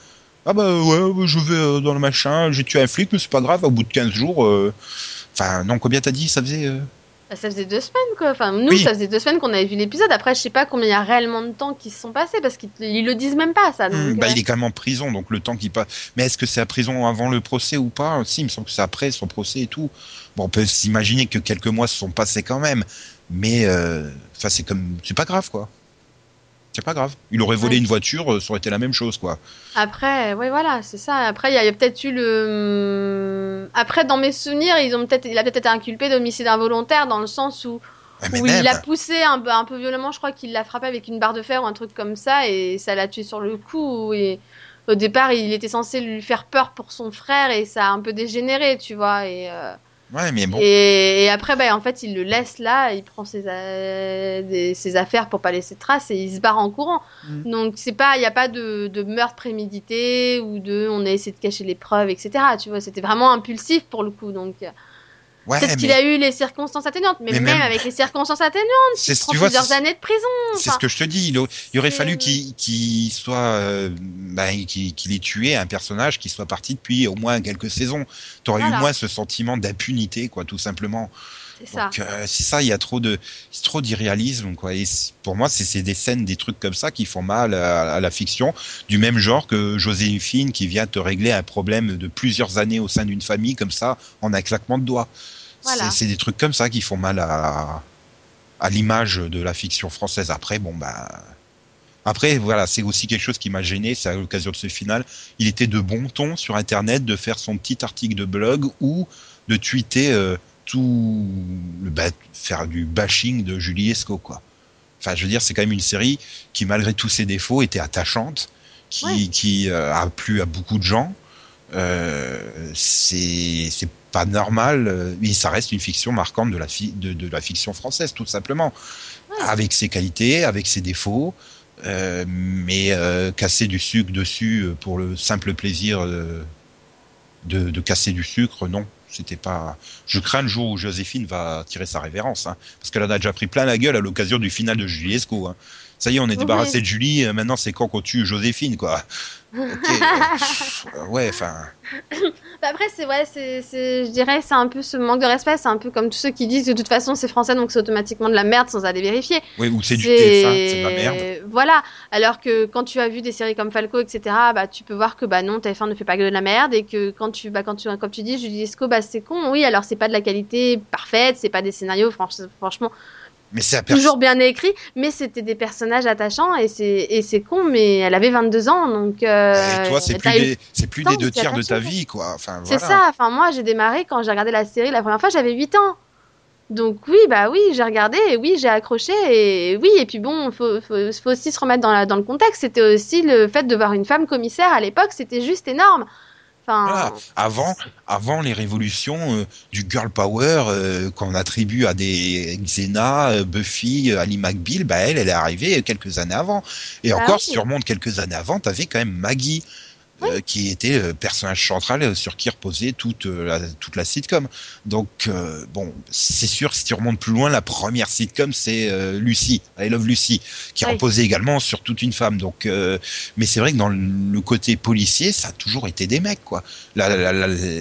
Ah bah ouais, je vais euh, dans le machin, j'ai tué un flic, mais c'est pas grave, au bout de 15 jours... euh, Enfin, non, combien t'as dit ça faisait euh? Bah, ça faisait deux semaines, quoi. Enfin, nous, Oui. ça faisait deux semaines qu'on avait vu l'épisode. Après, je sais pas combien il y a réellement de temps qui se sont passés parce qu'ils le disent même pas, ça. Donc, Hmm, Bah, euh, il est quand même en prison, donc le temps qu'il passe... Mais est-ce que c'est à prison avant le procès ou pas? Si, il me semble que c'est après son procès et tout. Bon, on peut s'imaginer que quelques mois se sont passés quand même, mais euh, enfin, c'est comme... C'est pas grave, quoi. C'est pas grave. Il aurait volé Ouais. une voiture, euh, ça aurait été la même chose, quoi. Après, ouais, voilà, c'est ça. Après, il y a, peut-être eu le. Après, dans mes souvenirs, ils ont peut-être, il a peut-être été inculpé d'homicide involontaire dans le sens où, mais où même, il l'a poussé un, peu- un peu violemment. Je crois qu'il l'a frappé avec une barre de fer ou un truc comme ça et ça l'a tué sur le coup. Et au départ, il était censé lui faire peur pour son frère et ça a un peu dégénéré, tu vois. Et, euh, Ouais, mais bon. et, et après, bah, en fait, il le laisse là, il prend ses, a- des- ses affaires pour pas laisser de traces et il se barre en courant. Mm. Donc, c'est pas, il n'y a pas de, de meurtre prémédité ou de on a essayé de cacher les preuves, etc. Tu vois, c'était vraiment impulsif pour le coup. Donc, Ouais, peut-être qu'il a eu les circonstances atténuantes, mais, Mais même, même- avec les circonstances atténuantes, c'est il tu prend vois, plusieurs années de prison. C'est enfin. ce que je te dis. Il, au- il aurait fallu qu'il soit, euh, bah, qu'il ait tué un personnage qui soit parti depuis au moins quelques saisons. T'aurais eu moins ce sentiment d'impunité, quoi, tout simplement. C'est ça. Donc euh, c'est ça, il y a trop de, trop d'irréalisme, quoi. Et c'est- pour moi, c'est des scènes, des trucs comme ça qui font mal à, à la fiction, du même genre que Joséphine qui vient te régler un problème de plusieurs années au sein d'une famille comme ça en un claquement de doigts. Voilà. C'est- C'est des trucs comme ça qui font mal à, à l'image de la fiction française. Après, bon bah. Après, voilà, c'est aussi quelque chose qui m'a gêné, c'est à l'occasion de ce final. Il était de bon ton sur Internet de faire son petit article de blog ou de tweeter euh, tout, le faire du bashing de Julie Esco, quoi. Enfin, je veux dire, c'est quand même une série qui, malgré tous ses défauts, était attachante, qui, Ouais. qui euh, a plu à beaucoup de gens. Euh, c'est c'est pas normal, euh, mais ça reste une fiction marquante de la, fi- de, de la fiction française, tout simplement. Ouais. Avec ses qualités, avec ses défauts, euh, mais euh, casser du sucre dessus euh, pour le simple plaisir euh, de, de casser du sucre, non. C'était pas. Je crains le jour où Joséphine va tirer sa révérence, hein, parce qu'elle en a déjà pris plein la gueule à l'occasion du final de Julie Esco. Hein. Ça y est, on est Oui. débarrassé de Julie. euh, Maintenant, c'est quand qu'on tue Joséphine, quoi. Euh, (laughs) ouais, enfin. Bah après, c'est ouais, c'est, c'est- je dirais, c'est un peu ce manque de respect. C'est un peu comme tous ceux qui disent que de toute façon c'est français donc c'est automatiquement de la merde sans aller vérifier. Oui, ou c'est du TF1, c'est de la merde. Voilà. Alors que quand tu as vu des séries comme Falco, etc., bah tu peux voir que bah non, TF1 ne fait pas que de la merde et que quand tu, bah quand tu, comme tu dis, Julie Esco, bah c'est con. Oui, alors c'est pas de la qualité parfaite, c'est pas des scénarios franch- franchement Mais c'est toujours bien écrits, mais c'était des personnages attachants et c'est et c'est con. Mais elle avait 22 ans donc. euh, Et toi, c'est plus, eu des, c'est plus des deux tiers de ta vie, quoi. Enfin, C'est ça, enfin moi j'ai démarré quand j'ai regardé la série la première fois, j'avais 8 ans. Donc oui, bah oui, j'ai regardé et oui, j'ai accroché et oui, et puis bon, faut, faut, faut aussi se remettre dans, la, dans le contexte, c'était aussi le fait de voir une femme commissaire à l'époque, c'était juste énorme. Enfin, Voilà. Avant, avant les révolutions euh, du girl power euh, qu'on attribue à des Xena, euh, Buffy, euh, Ali McBeal, bah elle, elle est arrivée quelques années avant. Et Bah encore, oui. si quelques années avant, t'avais quand même Maggie. Euh, qui était le personnage central euh, sur qui reposait toute euh, la, toute la sitcom. Donc euh, bon, c'est sûr si tu remontes plus loin, la première sitcom c'est euh, Lucy, I Love Lucy, qui Oui. reposait également sur toute une femme. Donc, euh, mais c'est vrai que dans le côté policier, ça a toujours été des mecs quoi.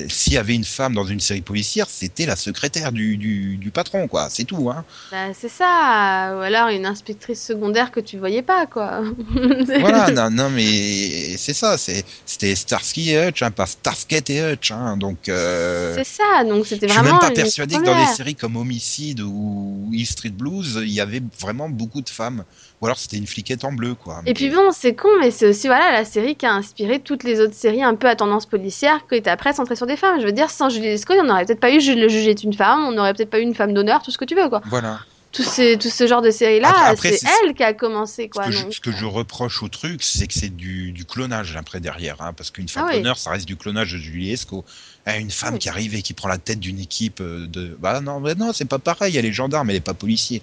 S'il y avait une femme dans une série policière, c'était la secrétaire du, du, du patron quoi. C'est tout hein. bah, c'est ça, ou alors une inspectrice secondaire que tu voyais pas, quoi. (laughs) Voilà, non, non mais c'est ça, c'est c'était Starsky et Hutch, hein, pas Starsky et Hutch. Hein, donc. Euh... C'est ça, donc c'était Je suis vraiment. même pas persuadé que dans des séries comme Homicide ou Hill Street Blues, il y avait vraiment beaucoup de femmes. Ou alors c'était une fliquette en bleu, quoi. Et puis bon, c'est con, mais c'est aussi voilà la série qui a inspiré toutes les autres séries un peu à tendance policière qui étaient après centrées sur des femmes. Je veux dire, sans Julie Lescaut, on n'aurait peut-être pas eu le juge est une femme, on n'aurait peut-être pas eu une femme d'honneur, tout ce que tu veux, quoi. Voilà. Tout, ces, tout ce genre de après, c'est elle qui a commencé, Ce quoi. que, je, ce que je reproche au truc, c'est que c'est du, du clonage après derrière, hein, parce qu'une femme Ah oui. d'honneur, ça reste du clonage de Julie Esco. Hein, une femme qui arrive et qui prend la tête d'une équipe euh, de, bah non, mais non, c'est pas pareil. Elle est gendarme, elle est pas policier.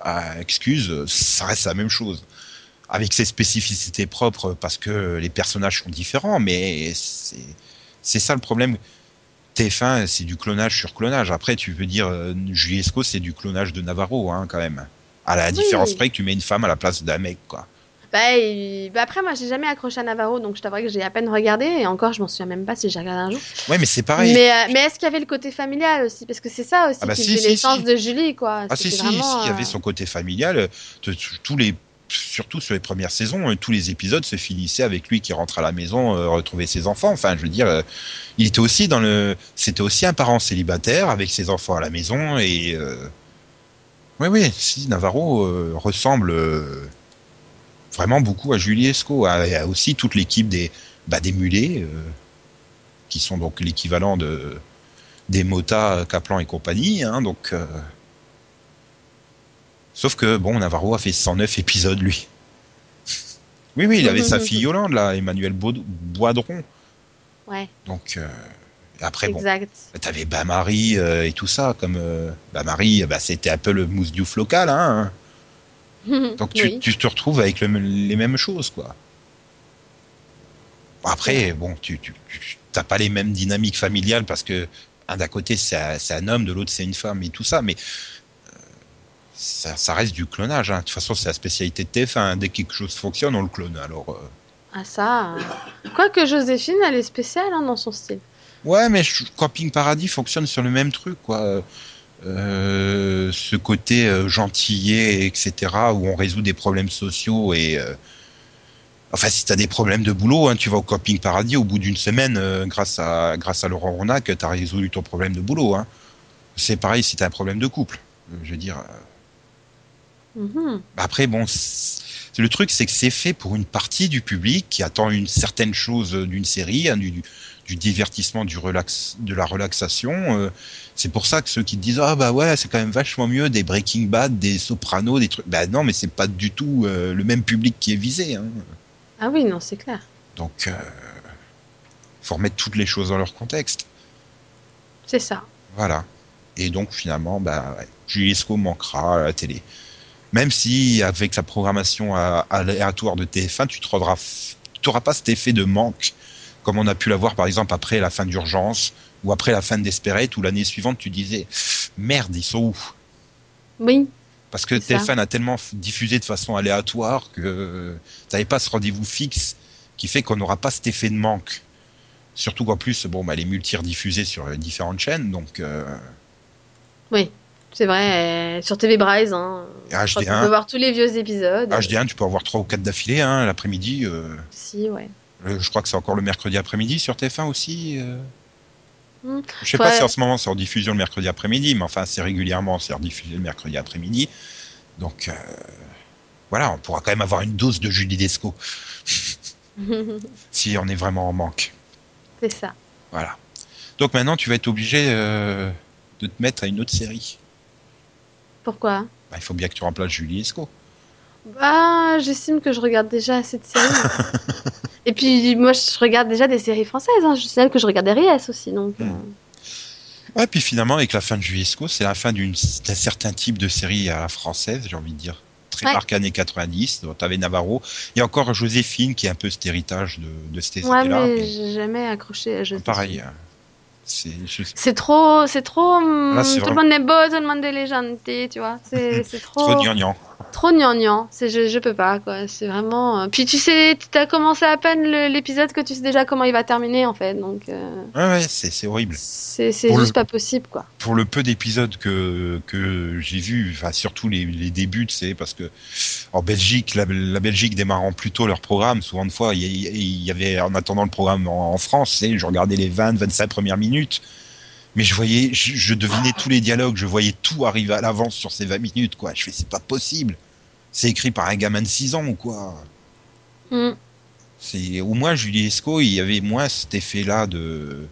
Ah, excuse, ça reste la même chose, avec ses spécificités propres, parce que les personnages sont différents, mais c'est c'est ça le problème. TF1, c'est du clonage sur clonage. Après, tu veux dire, euh, c'est du clonage de Navarro, hein, quand même. À la Oui. différence près que tu mets une femme à la place d'un mec, quoi. Bah, et- bah après, moi, j'ai jamais accroché à Navarro, donc je t'avoue que j'ai à peine regardé, et encore, je m'en souviens même pas si j'ai regardé un jour. Ouais, mais c'est pareil. Mais, euh, mais est-ce qu'il y avait le côté familial aussi? Parce que c'est ça aussi Ah bah qui si, faisait si, l'essence si. de Julie, quoi. Ah si, si, il y avait euh, son côté familial. euh, Tous les, surtout sur les premières saisons, tous les épisodes se finissaient avec lui qui rentre à la maison euh, retrouver ses enfants. Enfin, je veux dire, euh, il était aussi dans le, c'était aussi un parent célibataire avec ses enfants à la maison et. Euh... Oui, oui, si Navarro ressemble vraiment beaucoup à Julie Esco, à, à aussi toute l'équipe des, bah, des mulets, euh, qui sont donc l'équivalent de des Mota, Kaplan et compagnie. Hein, donc, euh, sauf que bon, Navarro a fait 109 épisodes lui. (laughs) Oui, oui, il avait sa fille Yolande, là, Emmanuel Boidron. Ouais, Donc, euh, après, bon, exact. t'avais Bain-Marie euh, et tout ça, comme Bain-Marie, bah, c'était un peu le mousse diouf local, hein. (laughs) Donc, tu, Oui. tu te retrouves avec le- les mêmes choses, quoi. Après, bon, tu, t'as pas les mêmes dynamiques familiales parce que un d'un côté c'est un, homme, de l'autre c'est une femme et tout ça, mais euh, ça, ça reste du clonage. Hein. De toute façon, c'est la spécialité de TF1. hein. Dès que quelque chose fonctionne, on le clone. Alors, euh, Ah ça. euh. Quoique Joséphine, elle est spéciale hein, dans son style. ouais, mais Camping Paradis fonctionne sur le même truc, quoi. Euh, ce côté euh, gentillet, etc., où on résout des problèmes sociaux et euh, Enfin, si t'as des problèmes de boulot, hein, tu vas au Camping Paradis au bout d'une semaine, euh, grâce à grâce à Laurent Ronac, t'as résolu ton problème de boulot. Hein. C'est pareil si t'as un problème de couple. Je veux dire. Mhm. Après, bon, le truc, c'est que c'est fait pour une partie du public qui attend une certaine chose d'une série, hein, du, du- divertissement, du relax, de la relaxation. euh, c'est pour ça que ceux qui disent ah bah ouais, c'est quand même vachement mieux des Breaking Bad, des Sopranos, des trucs. Bah non, mais c'est pas du tout euh, le même public qui est visé. Hein. Ah oui, non, c'est clair. Donc, euh, faut remettre toutes les choses dans leur contexte. C'est ça. Voilà. Et donc, finalement, bah, ouais, Julie Lescaut manquera à la télé. Même si, avec la programmation aléatoire de TF1, tu te rendras, tu n'auras pas cet effet de manque, comme on a pu l'avoir, par exemple, après la fin d'Urgence, ou après la fin d'Espérette, ou l'année suivante, tu disais, merde, ils sont où? Oui. Parce que C'est ça. TF1 a tellement diffusé de façon aléatoire que tu n'avais pas ce rendez-vous fixe qui fait qu'on n'aura pas cet effet de manque. Surtout qu'en plus, bon, bah, les multi-rediffusés sur euh, différentes chaînes, donc euh, Oui. C'est vrai. euh, Sur TV Bryce, hein. Et Je crois qu'on HD1. peut voir tous les vieux épisodes. HD1, tu peux avoir trois ou quatre d'affilée hein, l'après-midi. euh, Si, ouais. Euh, je crois que c'est encore le mercredi après-midi sur TF1 aussi. euh. Hmm. Je sais pas si en ce moment c'est en diffusion le mercredi après-midi, mais enfin, c'est régulièrement, c'est rediffusé le mercredi après-midi. Donc, euh, voilà, on pourra quand même avoir une dose de Julie Desco (laughs) si on est vraiment en manque. c'est ça. Voilà. Donc maintenant, tu vas être obligé euh, de te mettre à une autre série. Pourquoi? Bah, il faut bien que tu remplaces Julie Esco. Bah, j'estime que je regarde déjà assez de séries. (laughs) Et puis, moi, je regarde déjà des séries françaises. Hein. Je sais que je regarde des RIS aussi, donc. Hmm. euh, Ouais, puis finalement, avec la fin de Julie Esco, c'est la fin d'un certain type de série à la française, j'ai envie de dire. Très Ouais. marquée années 90. Donc, t'avais Navarro. Il y a encore Joséphine qui est un peu cet héritage de, de cette Ouais, série-là. mais j'ai jamais accroché à Joséphine. Pareil. C'est, C'est trop, c'est trop. hum, Là, c'est tout le monde est beau, tout le monde est gentil, tu vois. C'est, (laughs) c'est trop. trop gnangnan. Trop gnangnan. C'est, je, je peux pas, quoi. C'est vraiment. euh, Puis tu sais, tu as commencé à peine l'épisode que tu sais déjà comment il va terminer, en fait. Donc, euh, Ouais, ouais, c'est, c'est horrible. c'est, c'est juste le- pas possible, quoi. pour le peu d'épisodes que, que j'ai vus, enfin surtout les, les débuts, sais, parce que en Belgique, la, la Belgique démarrant plus tôt leur programme, souvent de fois, il y, avait en attendant le programme en, en France, je regardais les 20, 25 premières minutes, mais je voyais, je, je devinais tous les dialogues, je voyais tout arriver à l'avance sur ces 20 minutes, quoi. Je fais, c'est pas possible. C'est écrit par un gamin de 6 ans ou quoi. Hum. C'est au moins Julie Esco, il y avait moins cet effet-là de.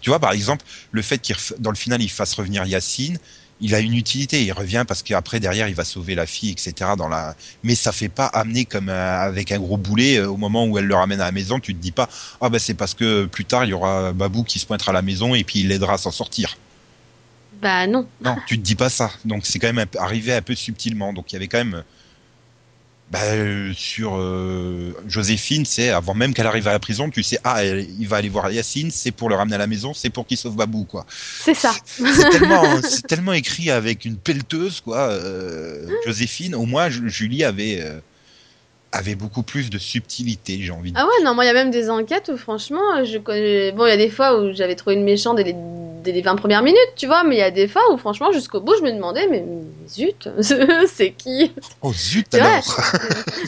Tu vois, par exemple, le fait qu'il ref- dans le final il fasse revenir Yacine, il a une utilité. Il revient parce qu'après derrière il va sauver la fille, etc. Dans la. Mais ça fait pas amener comme un- avec un gros boulet euh, au moment où elle le ramène à la maison. Tu te dis pas ah bah c'est parce que plus tard il y aura Babou qui se pointera à la maison et puis il l'aidera à s'en sortir. Bah, non. Non, tu te dis pas ça. Donc c'est quand même arrivé un peu subtilement. Donc il y avait quand même. Bah, euh, sur euh, Joséphine, c'est avant même qu'elle arrive à la prison, tu sais, ah, elle- il va aller voir Yacine, c'est pour le ramener à la maison, c'est pour qu'il sauve Babou, quoi. C'est ça. C'est tellement, (laughs) tellement écrit avec une pelleteuse, quoi. euh, Joséphine, au moins, Ju- Julie avait, euh, avait beaucoup plus de subtilité, j'ai envie de Ah ouais, non, moi, il y a même des enquêtes où, franchement, je connais... Bon, il y a des fois où j'avais trouvé le méchant dès les... dès les 20 premières minutes, tu vois, mais il y a des fois où, franchement, jusqu'au bout, je me demandais, mais zut, (laughs) c'est qui? Oh zut alors.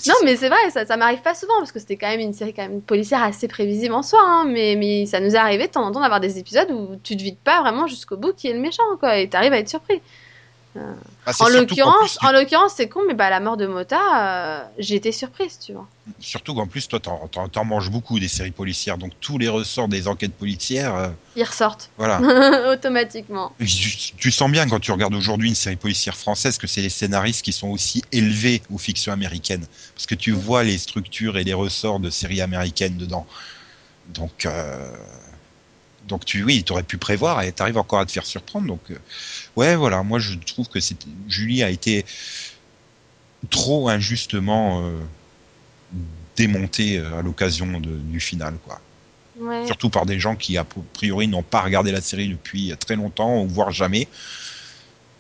Non, mais c'est vrai, ça, ça m'arrive pas souvent, parce que c'était quand même une série quand même policière assez prévisible en soi, hein, mais, mais ça nous est arrivé de temps en temps d'avoir des épisodes où tu te vides pas vraiment jusqu'au bout qui est le méchant, quoi, et t'arrives à être surpris. Ah, c'est En l'occurrence, en l'occurrence, c'est con, mais bah la mort de Mota, euh, j'ai été surprise, tu vois. surtout qu'en plus, toi, t'en, manges beaucoup des séries policières, donc tous les ressorts des enquêtes policières, euh, Ils ressortent voilà. (laughs) automatiquement. Tu, tu sens bien quand tu regardes aujourd'hui une série policière française que c'est les scénaristes qui sont aussi élevés aux fictions américaines, parce que tu vois les structures et les ressorts de séries américaines dedans. Donc, euh, donc tu, oui, t'aurais pu prévoir et t'arrives encore à te faire surprendre. Donc, euh, ouais, voilà, moi je trouve que c'est, Julie a été trop injustement euh, démontée euh, à l'occasion du final, quoi. Ouais. Surtout par des gens qui, a priori, n'ont pas regardé la série depuis très longtemps, ou voire jamais.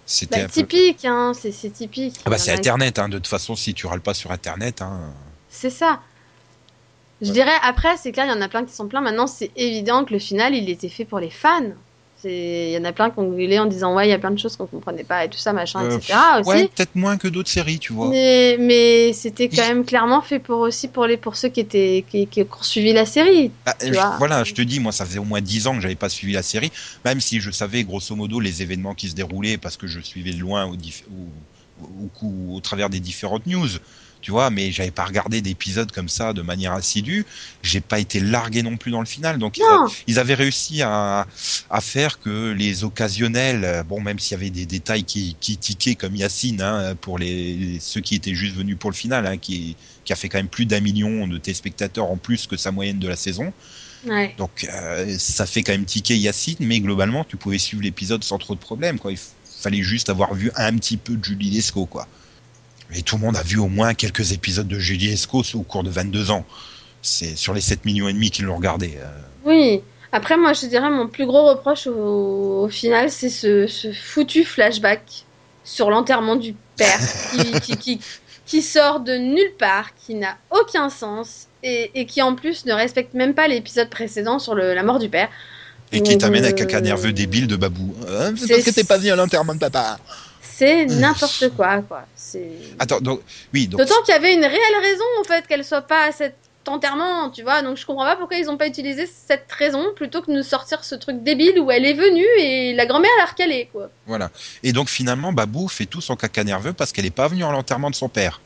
C'était Bah, peu... typique, hein, c'est typique. Ah bah, c'est Internet, hein. de toute façon, si tu râles pas sur Internet, hein. C'est ça. Je Ouais. dirais, après, c'est clair, il y en a plein qui sont pleins. Maintenant, c'est évident que le final, il était fait pour les fans. C'est- Il y en a plein qui ont gueulé en disant, ouais, il y a plein de choses qu'on comprenait pas et tout ça, machin, Euh, etc. aussi. ouais, peut-être moins que d'autres séries, tu vois. Mais, mais c'était quand même clairement fait pour aussi pour les pour ceux qui étaient qui, qui ont suivi la série. Bah, tu je- vois. voilà, je te dis, moi, ça faisait au moins 10 ans que j'avais pas suivi la série, même si je savais grosso modo les événements qui se déroulaient parce que je suivais de loin au, au travers des différentes news, tu vois, mais j'avais pas regardé d'épisodes comme ça de manière assidue. J'ai pas été largué non plus dans le final, donc ils, Non. a- ils avaient réussi à, à faire que les occasionnels, euh, bon, même s'il y avait des détails qui, qui tiquaient comme Yacine, hein, pour les ceux qui étaient juste venus pour le final, hein, qui, qui a fait quand même plus d'un million de téléspectateurs en plus que sa moyenne de la saison. Ouais. Donc euh, ça fait quand même tiquer Yacine, mais globalement tu pouvais suivre l'épisode sans trop de problèmes. Quoi. Il fallait juste avoir vu un petit peu de Julie Lescaut. Quoi. Et tout le monde a vu au moins quelques épisodes de Julie Lescaut au cours de 22 ans. C'est sur les 7 millions et demi qui l'ont regardé. euh. Oui. Après, moi, je dirais mon plus gros reproche au, au final, c'est ce, ce foutu flashback sur l'enterrement du père qui, (laughs) qui, qui, qui sort de nulle part, qui n'a aucun sens et, et qui en plus ne respecte même pas l'épisode précédent sur le- la mort du père. Et qui t'amène Euh, cas nerveux débile de Babou. Euh, c'est c'est- parce que t'es pas venu à l'enterrement de papa. C'est n'importe quoi, quoi. C'est. Attends, donc, oui, donc, D'autant qu'il y avait une réelle raison, en fait, qu'elle soit pas à cet enterrement, tu vois. Donc je comprends pas pourquoi ils ont pas utilisé cette raison plutôt que de nous sortir ce truc débile où elle est venue et la grand-mère l'a recalée, quoi. voilà. Et donc finalement, Babou fait tout son caca nerveux parce qu'elle est pas venue à l'enterrement de son père.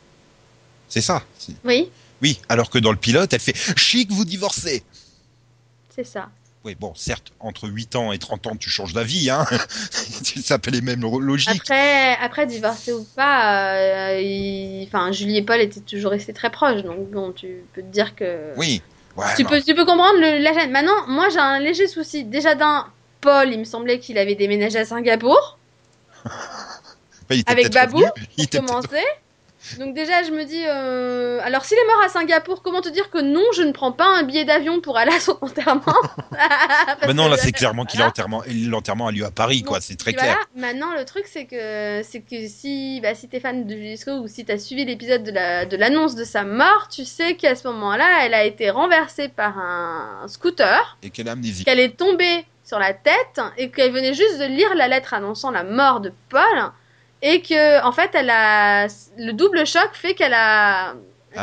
C'est ça. Oui, Oui, alors que dans le pilote, elle fait chic, vous divorcez. c'est ça. Oui, bon, certes, entre 8 ans et 30 ans, tu changes d'avis, hein. c'est un peu les mêmes lo- logiques. Après, après divorcé ou pas, euh, il- enfin, Julie et Paul étaient toujours restés très proches, donc bon, tu peux te dire que. Oui. Ouais, Tu bah, peux, tu peux comprendre le, la gêne. Maintenant, moi j'ai un léger souci. Déjà d'un, Paul, il me semblait qu'il avait déménagé à Singapour. bah, (laughs) il avec Babou, revenu. Il pour commencer. Donc déjà, je me dis, euh, alors s'il est mort à Singapour, comment te dire que non, je ne prends pas un billet d'avion pour aller à son enterrement? (laughs) (laughs) Que- là, c'est clairement qu'il voilà. l'enterrement, l'enterrement a lieu à Paris, quoi. C'est très clair. Voilà. Maintenant, le truc, c'est que, c'est que si, bah, si t'es fan de Julisco ou si t'as suivi l'épisode de la, de l'annonce de sa mort, tu sais qu'à ce moment-là, elle a été renversée par un scooter, Et quelle amnésie. qu'elle est tombée sur la tête et qu'elle venait juste de lire la lettre annonçant la mort de Paul et que, en fait, elle a, le double choc fait qu'elle a,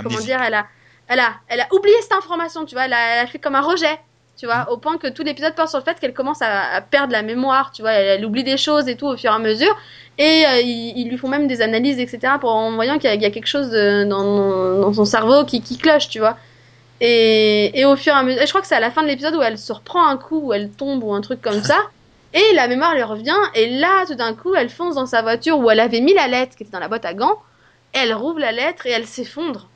comment dire, elle a, elle a, elle a oublié cette information, tu vois, elle a, elle a fait comme un rejet. Tu vois, au point que tout l'épisode porte sur le fait qu'elle commence à, à perdre la mémoire, tu vois, elle, elle oublie des choses et tout au fur et à mesure, et euh, ils, ils lui font même des analyses, etc., pour, en voyant qu'il y, a- il y a quelque chose de- dans, dans son cerveau qui, qui cloche, tu vois. Et, et au fur et à mesure, et je crois que c'est à la fin de l'épisode où elle se reprend un coup, où elle tombe ou un truc comme (laughs) ça, et la mémoire lui revient, et là, tout d'un coup, elle fonce dans sa voiture où elle avait mis la lettre qui était dans la boîte à gants, elle rouvre la lettre et elle s'effondre.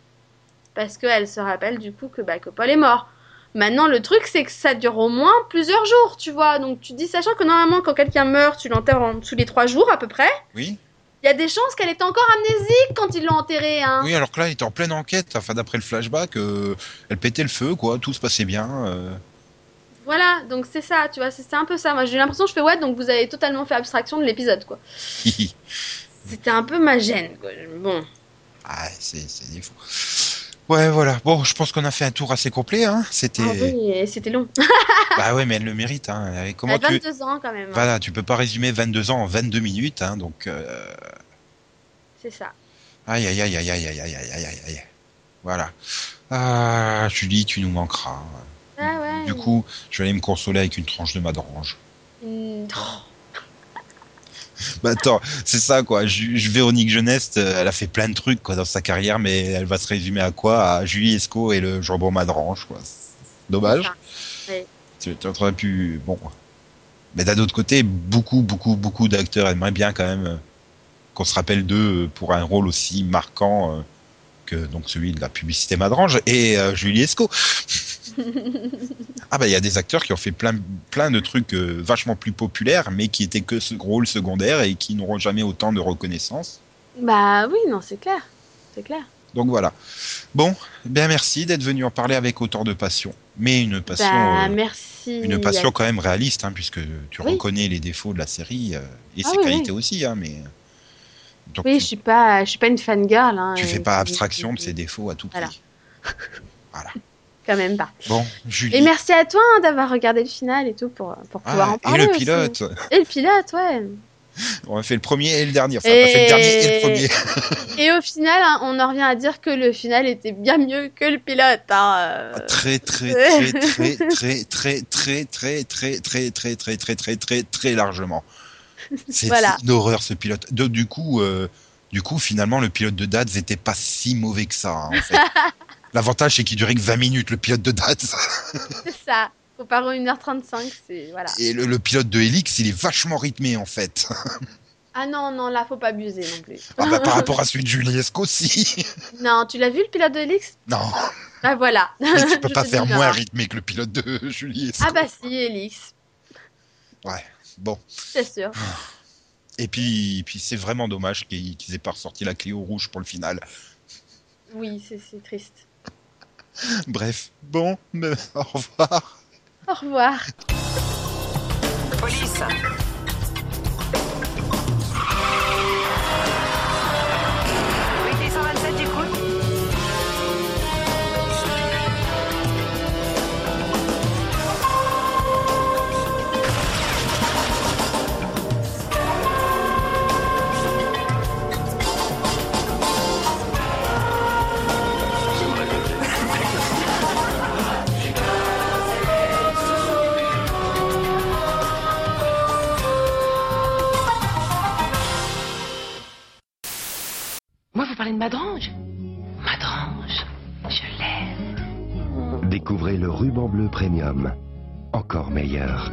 Parce qu'elle se rappelle du coup que, bah, que Paul est mort. Maintenant, le truc, c'est que ça dure au moins plusieurs jours, tu vois. Donc, tu dis, sachant que normalement, quand quelqu'un meurt, tu l'enterres en dessous les trois jours à peu près. Oui. Il y a des chances qu'elle était encore amnésique quand ils l'ont enterrée, hein. Oui, alors que là, elle était en pleine enquête. Enfin, d'après le flashback, euh, elle pétait le feu, quoi. Tout se passait bien. euh. Voilà, donc c'est ça, tu vois, c'est un peu ça. Moi, j'ai l'impression, je fais ouais, donc vous avez totalement fait abstraction de l'épisode, quoi. (laughs) C'était un peu ma gêne, quoi. Bon. ah, c'est des fous. Ouais, voilà. Bon, je pense qu'on a fait un tour assez complet. Hein. C'était. Ah oui, c'était long. (laughs) Bah ouais, mais elle le mérite. Hein. Comment Elle a tu. 22 ans quand même. hein. Voilà, tu peux pas résumer 22 ans en 22 minutes. Hein, donc. euh, C'est ça. Aïe, aïe, aïe, aïe, aïe, aïe, aïe, aïe, aïe, aïe. Voilà. Ah, Julie, tu nous manqueras. Ah ouais. Du coup, je vais aller me consoler avec une tranche de madrange. Mm, oh. (laughs) Bah attends, c'est ça quoi. Véronique Jeunesse, euh, elle a fait plein de trucs quoi dans sa carrière, mais elle va se résumer à quoi? À Julie Esco et le jambon madrange quoi. Dommage. Ouais. Tu aurais pu bon. Mais d'un autre côté, beaucoup beaucoup beaucoup d'acteurs aimeraient bien quand même euh, qu'on se rappelle d'eux euh, pour un rôle aussi marquant que donc celui de la publicité madrange et euh, Julie Esco. Ah bah il y a des acteurs qui ont fait plein plein de trucs euh, vachement plus populaires mais qui étaient que ce rôle secondaire et qui n'auront jamais autant de reconnaissance. Bah oui, non, c'est clair. C'est clair. Donc voilà. Bon, bien merci d'être venu en parler avec autant de passion, mais une passion Bah euh, merci. une passion quand même réaliste hein, puisque tu Oui. reconnais les défauts de la série euh, et Ah ses oui, qualités aussi hein, mais donc Oui, tu, je suis pas, je suis pas une fangirl. Hein, tu euh, fais pas abstraction de ses défauts à tout prix. Voilà. Voilà. Quand même pas. Bon, Julie. Et merci à toi hein, d'avoir regardé le final et tout pour, pour pouvoir Ah, en et parler. le aussi. pilote. Et le pilote, ouais. On a fait le premier et le dernier. Enfin, on a fait le dernier et le premier. Et au final, hein, on en revient à dire que le final était bien mieux que le pilote. hein, euh. Très très très très très très très très très très très très très très très très largement. C'est Voilà. une horreur ce pilote. De- du coup, euh, du coup, finalement, le pilote de Dads n'était pas si mauvais que ça. hein, en fait. L'avantage c'est qu'il durait que 20 minutes le pilote de Dads. (laughs) C'est ça. Comparé à 1h35, c'est. Voilà. Et le, le pilote de Helix, il est vachement rythmé en fait. (laughs) Ah non, non, là, faut pas abuser non plus. Ah bah, par rapport à (laughs) celui de Julie Esco, si. Non, tu l'as vu le pilote de Helix? Non, Ah voilà. mais tu peux pas faire moins rythmé que le pilote de Julie Esco. Ah bah si, Helix, Ouais. Bon. c'est sûr. Et puis, puis c'est vraiment dommage qu'ils aient pas ressorti la Clio rouge pour le final. Oui, c'est triste. Bref, bon, (laughs) au revoir. Au revoir. Police De Madrange Madrange, je l'aime. Découvrez le ruban bleu premium. Encore meilleur.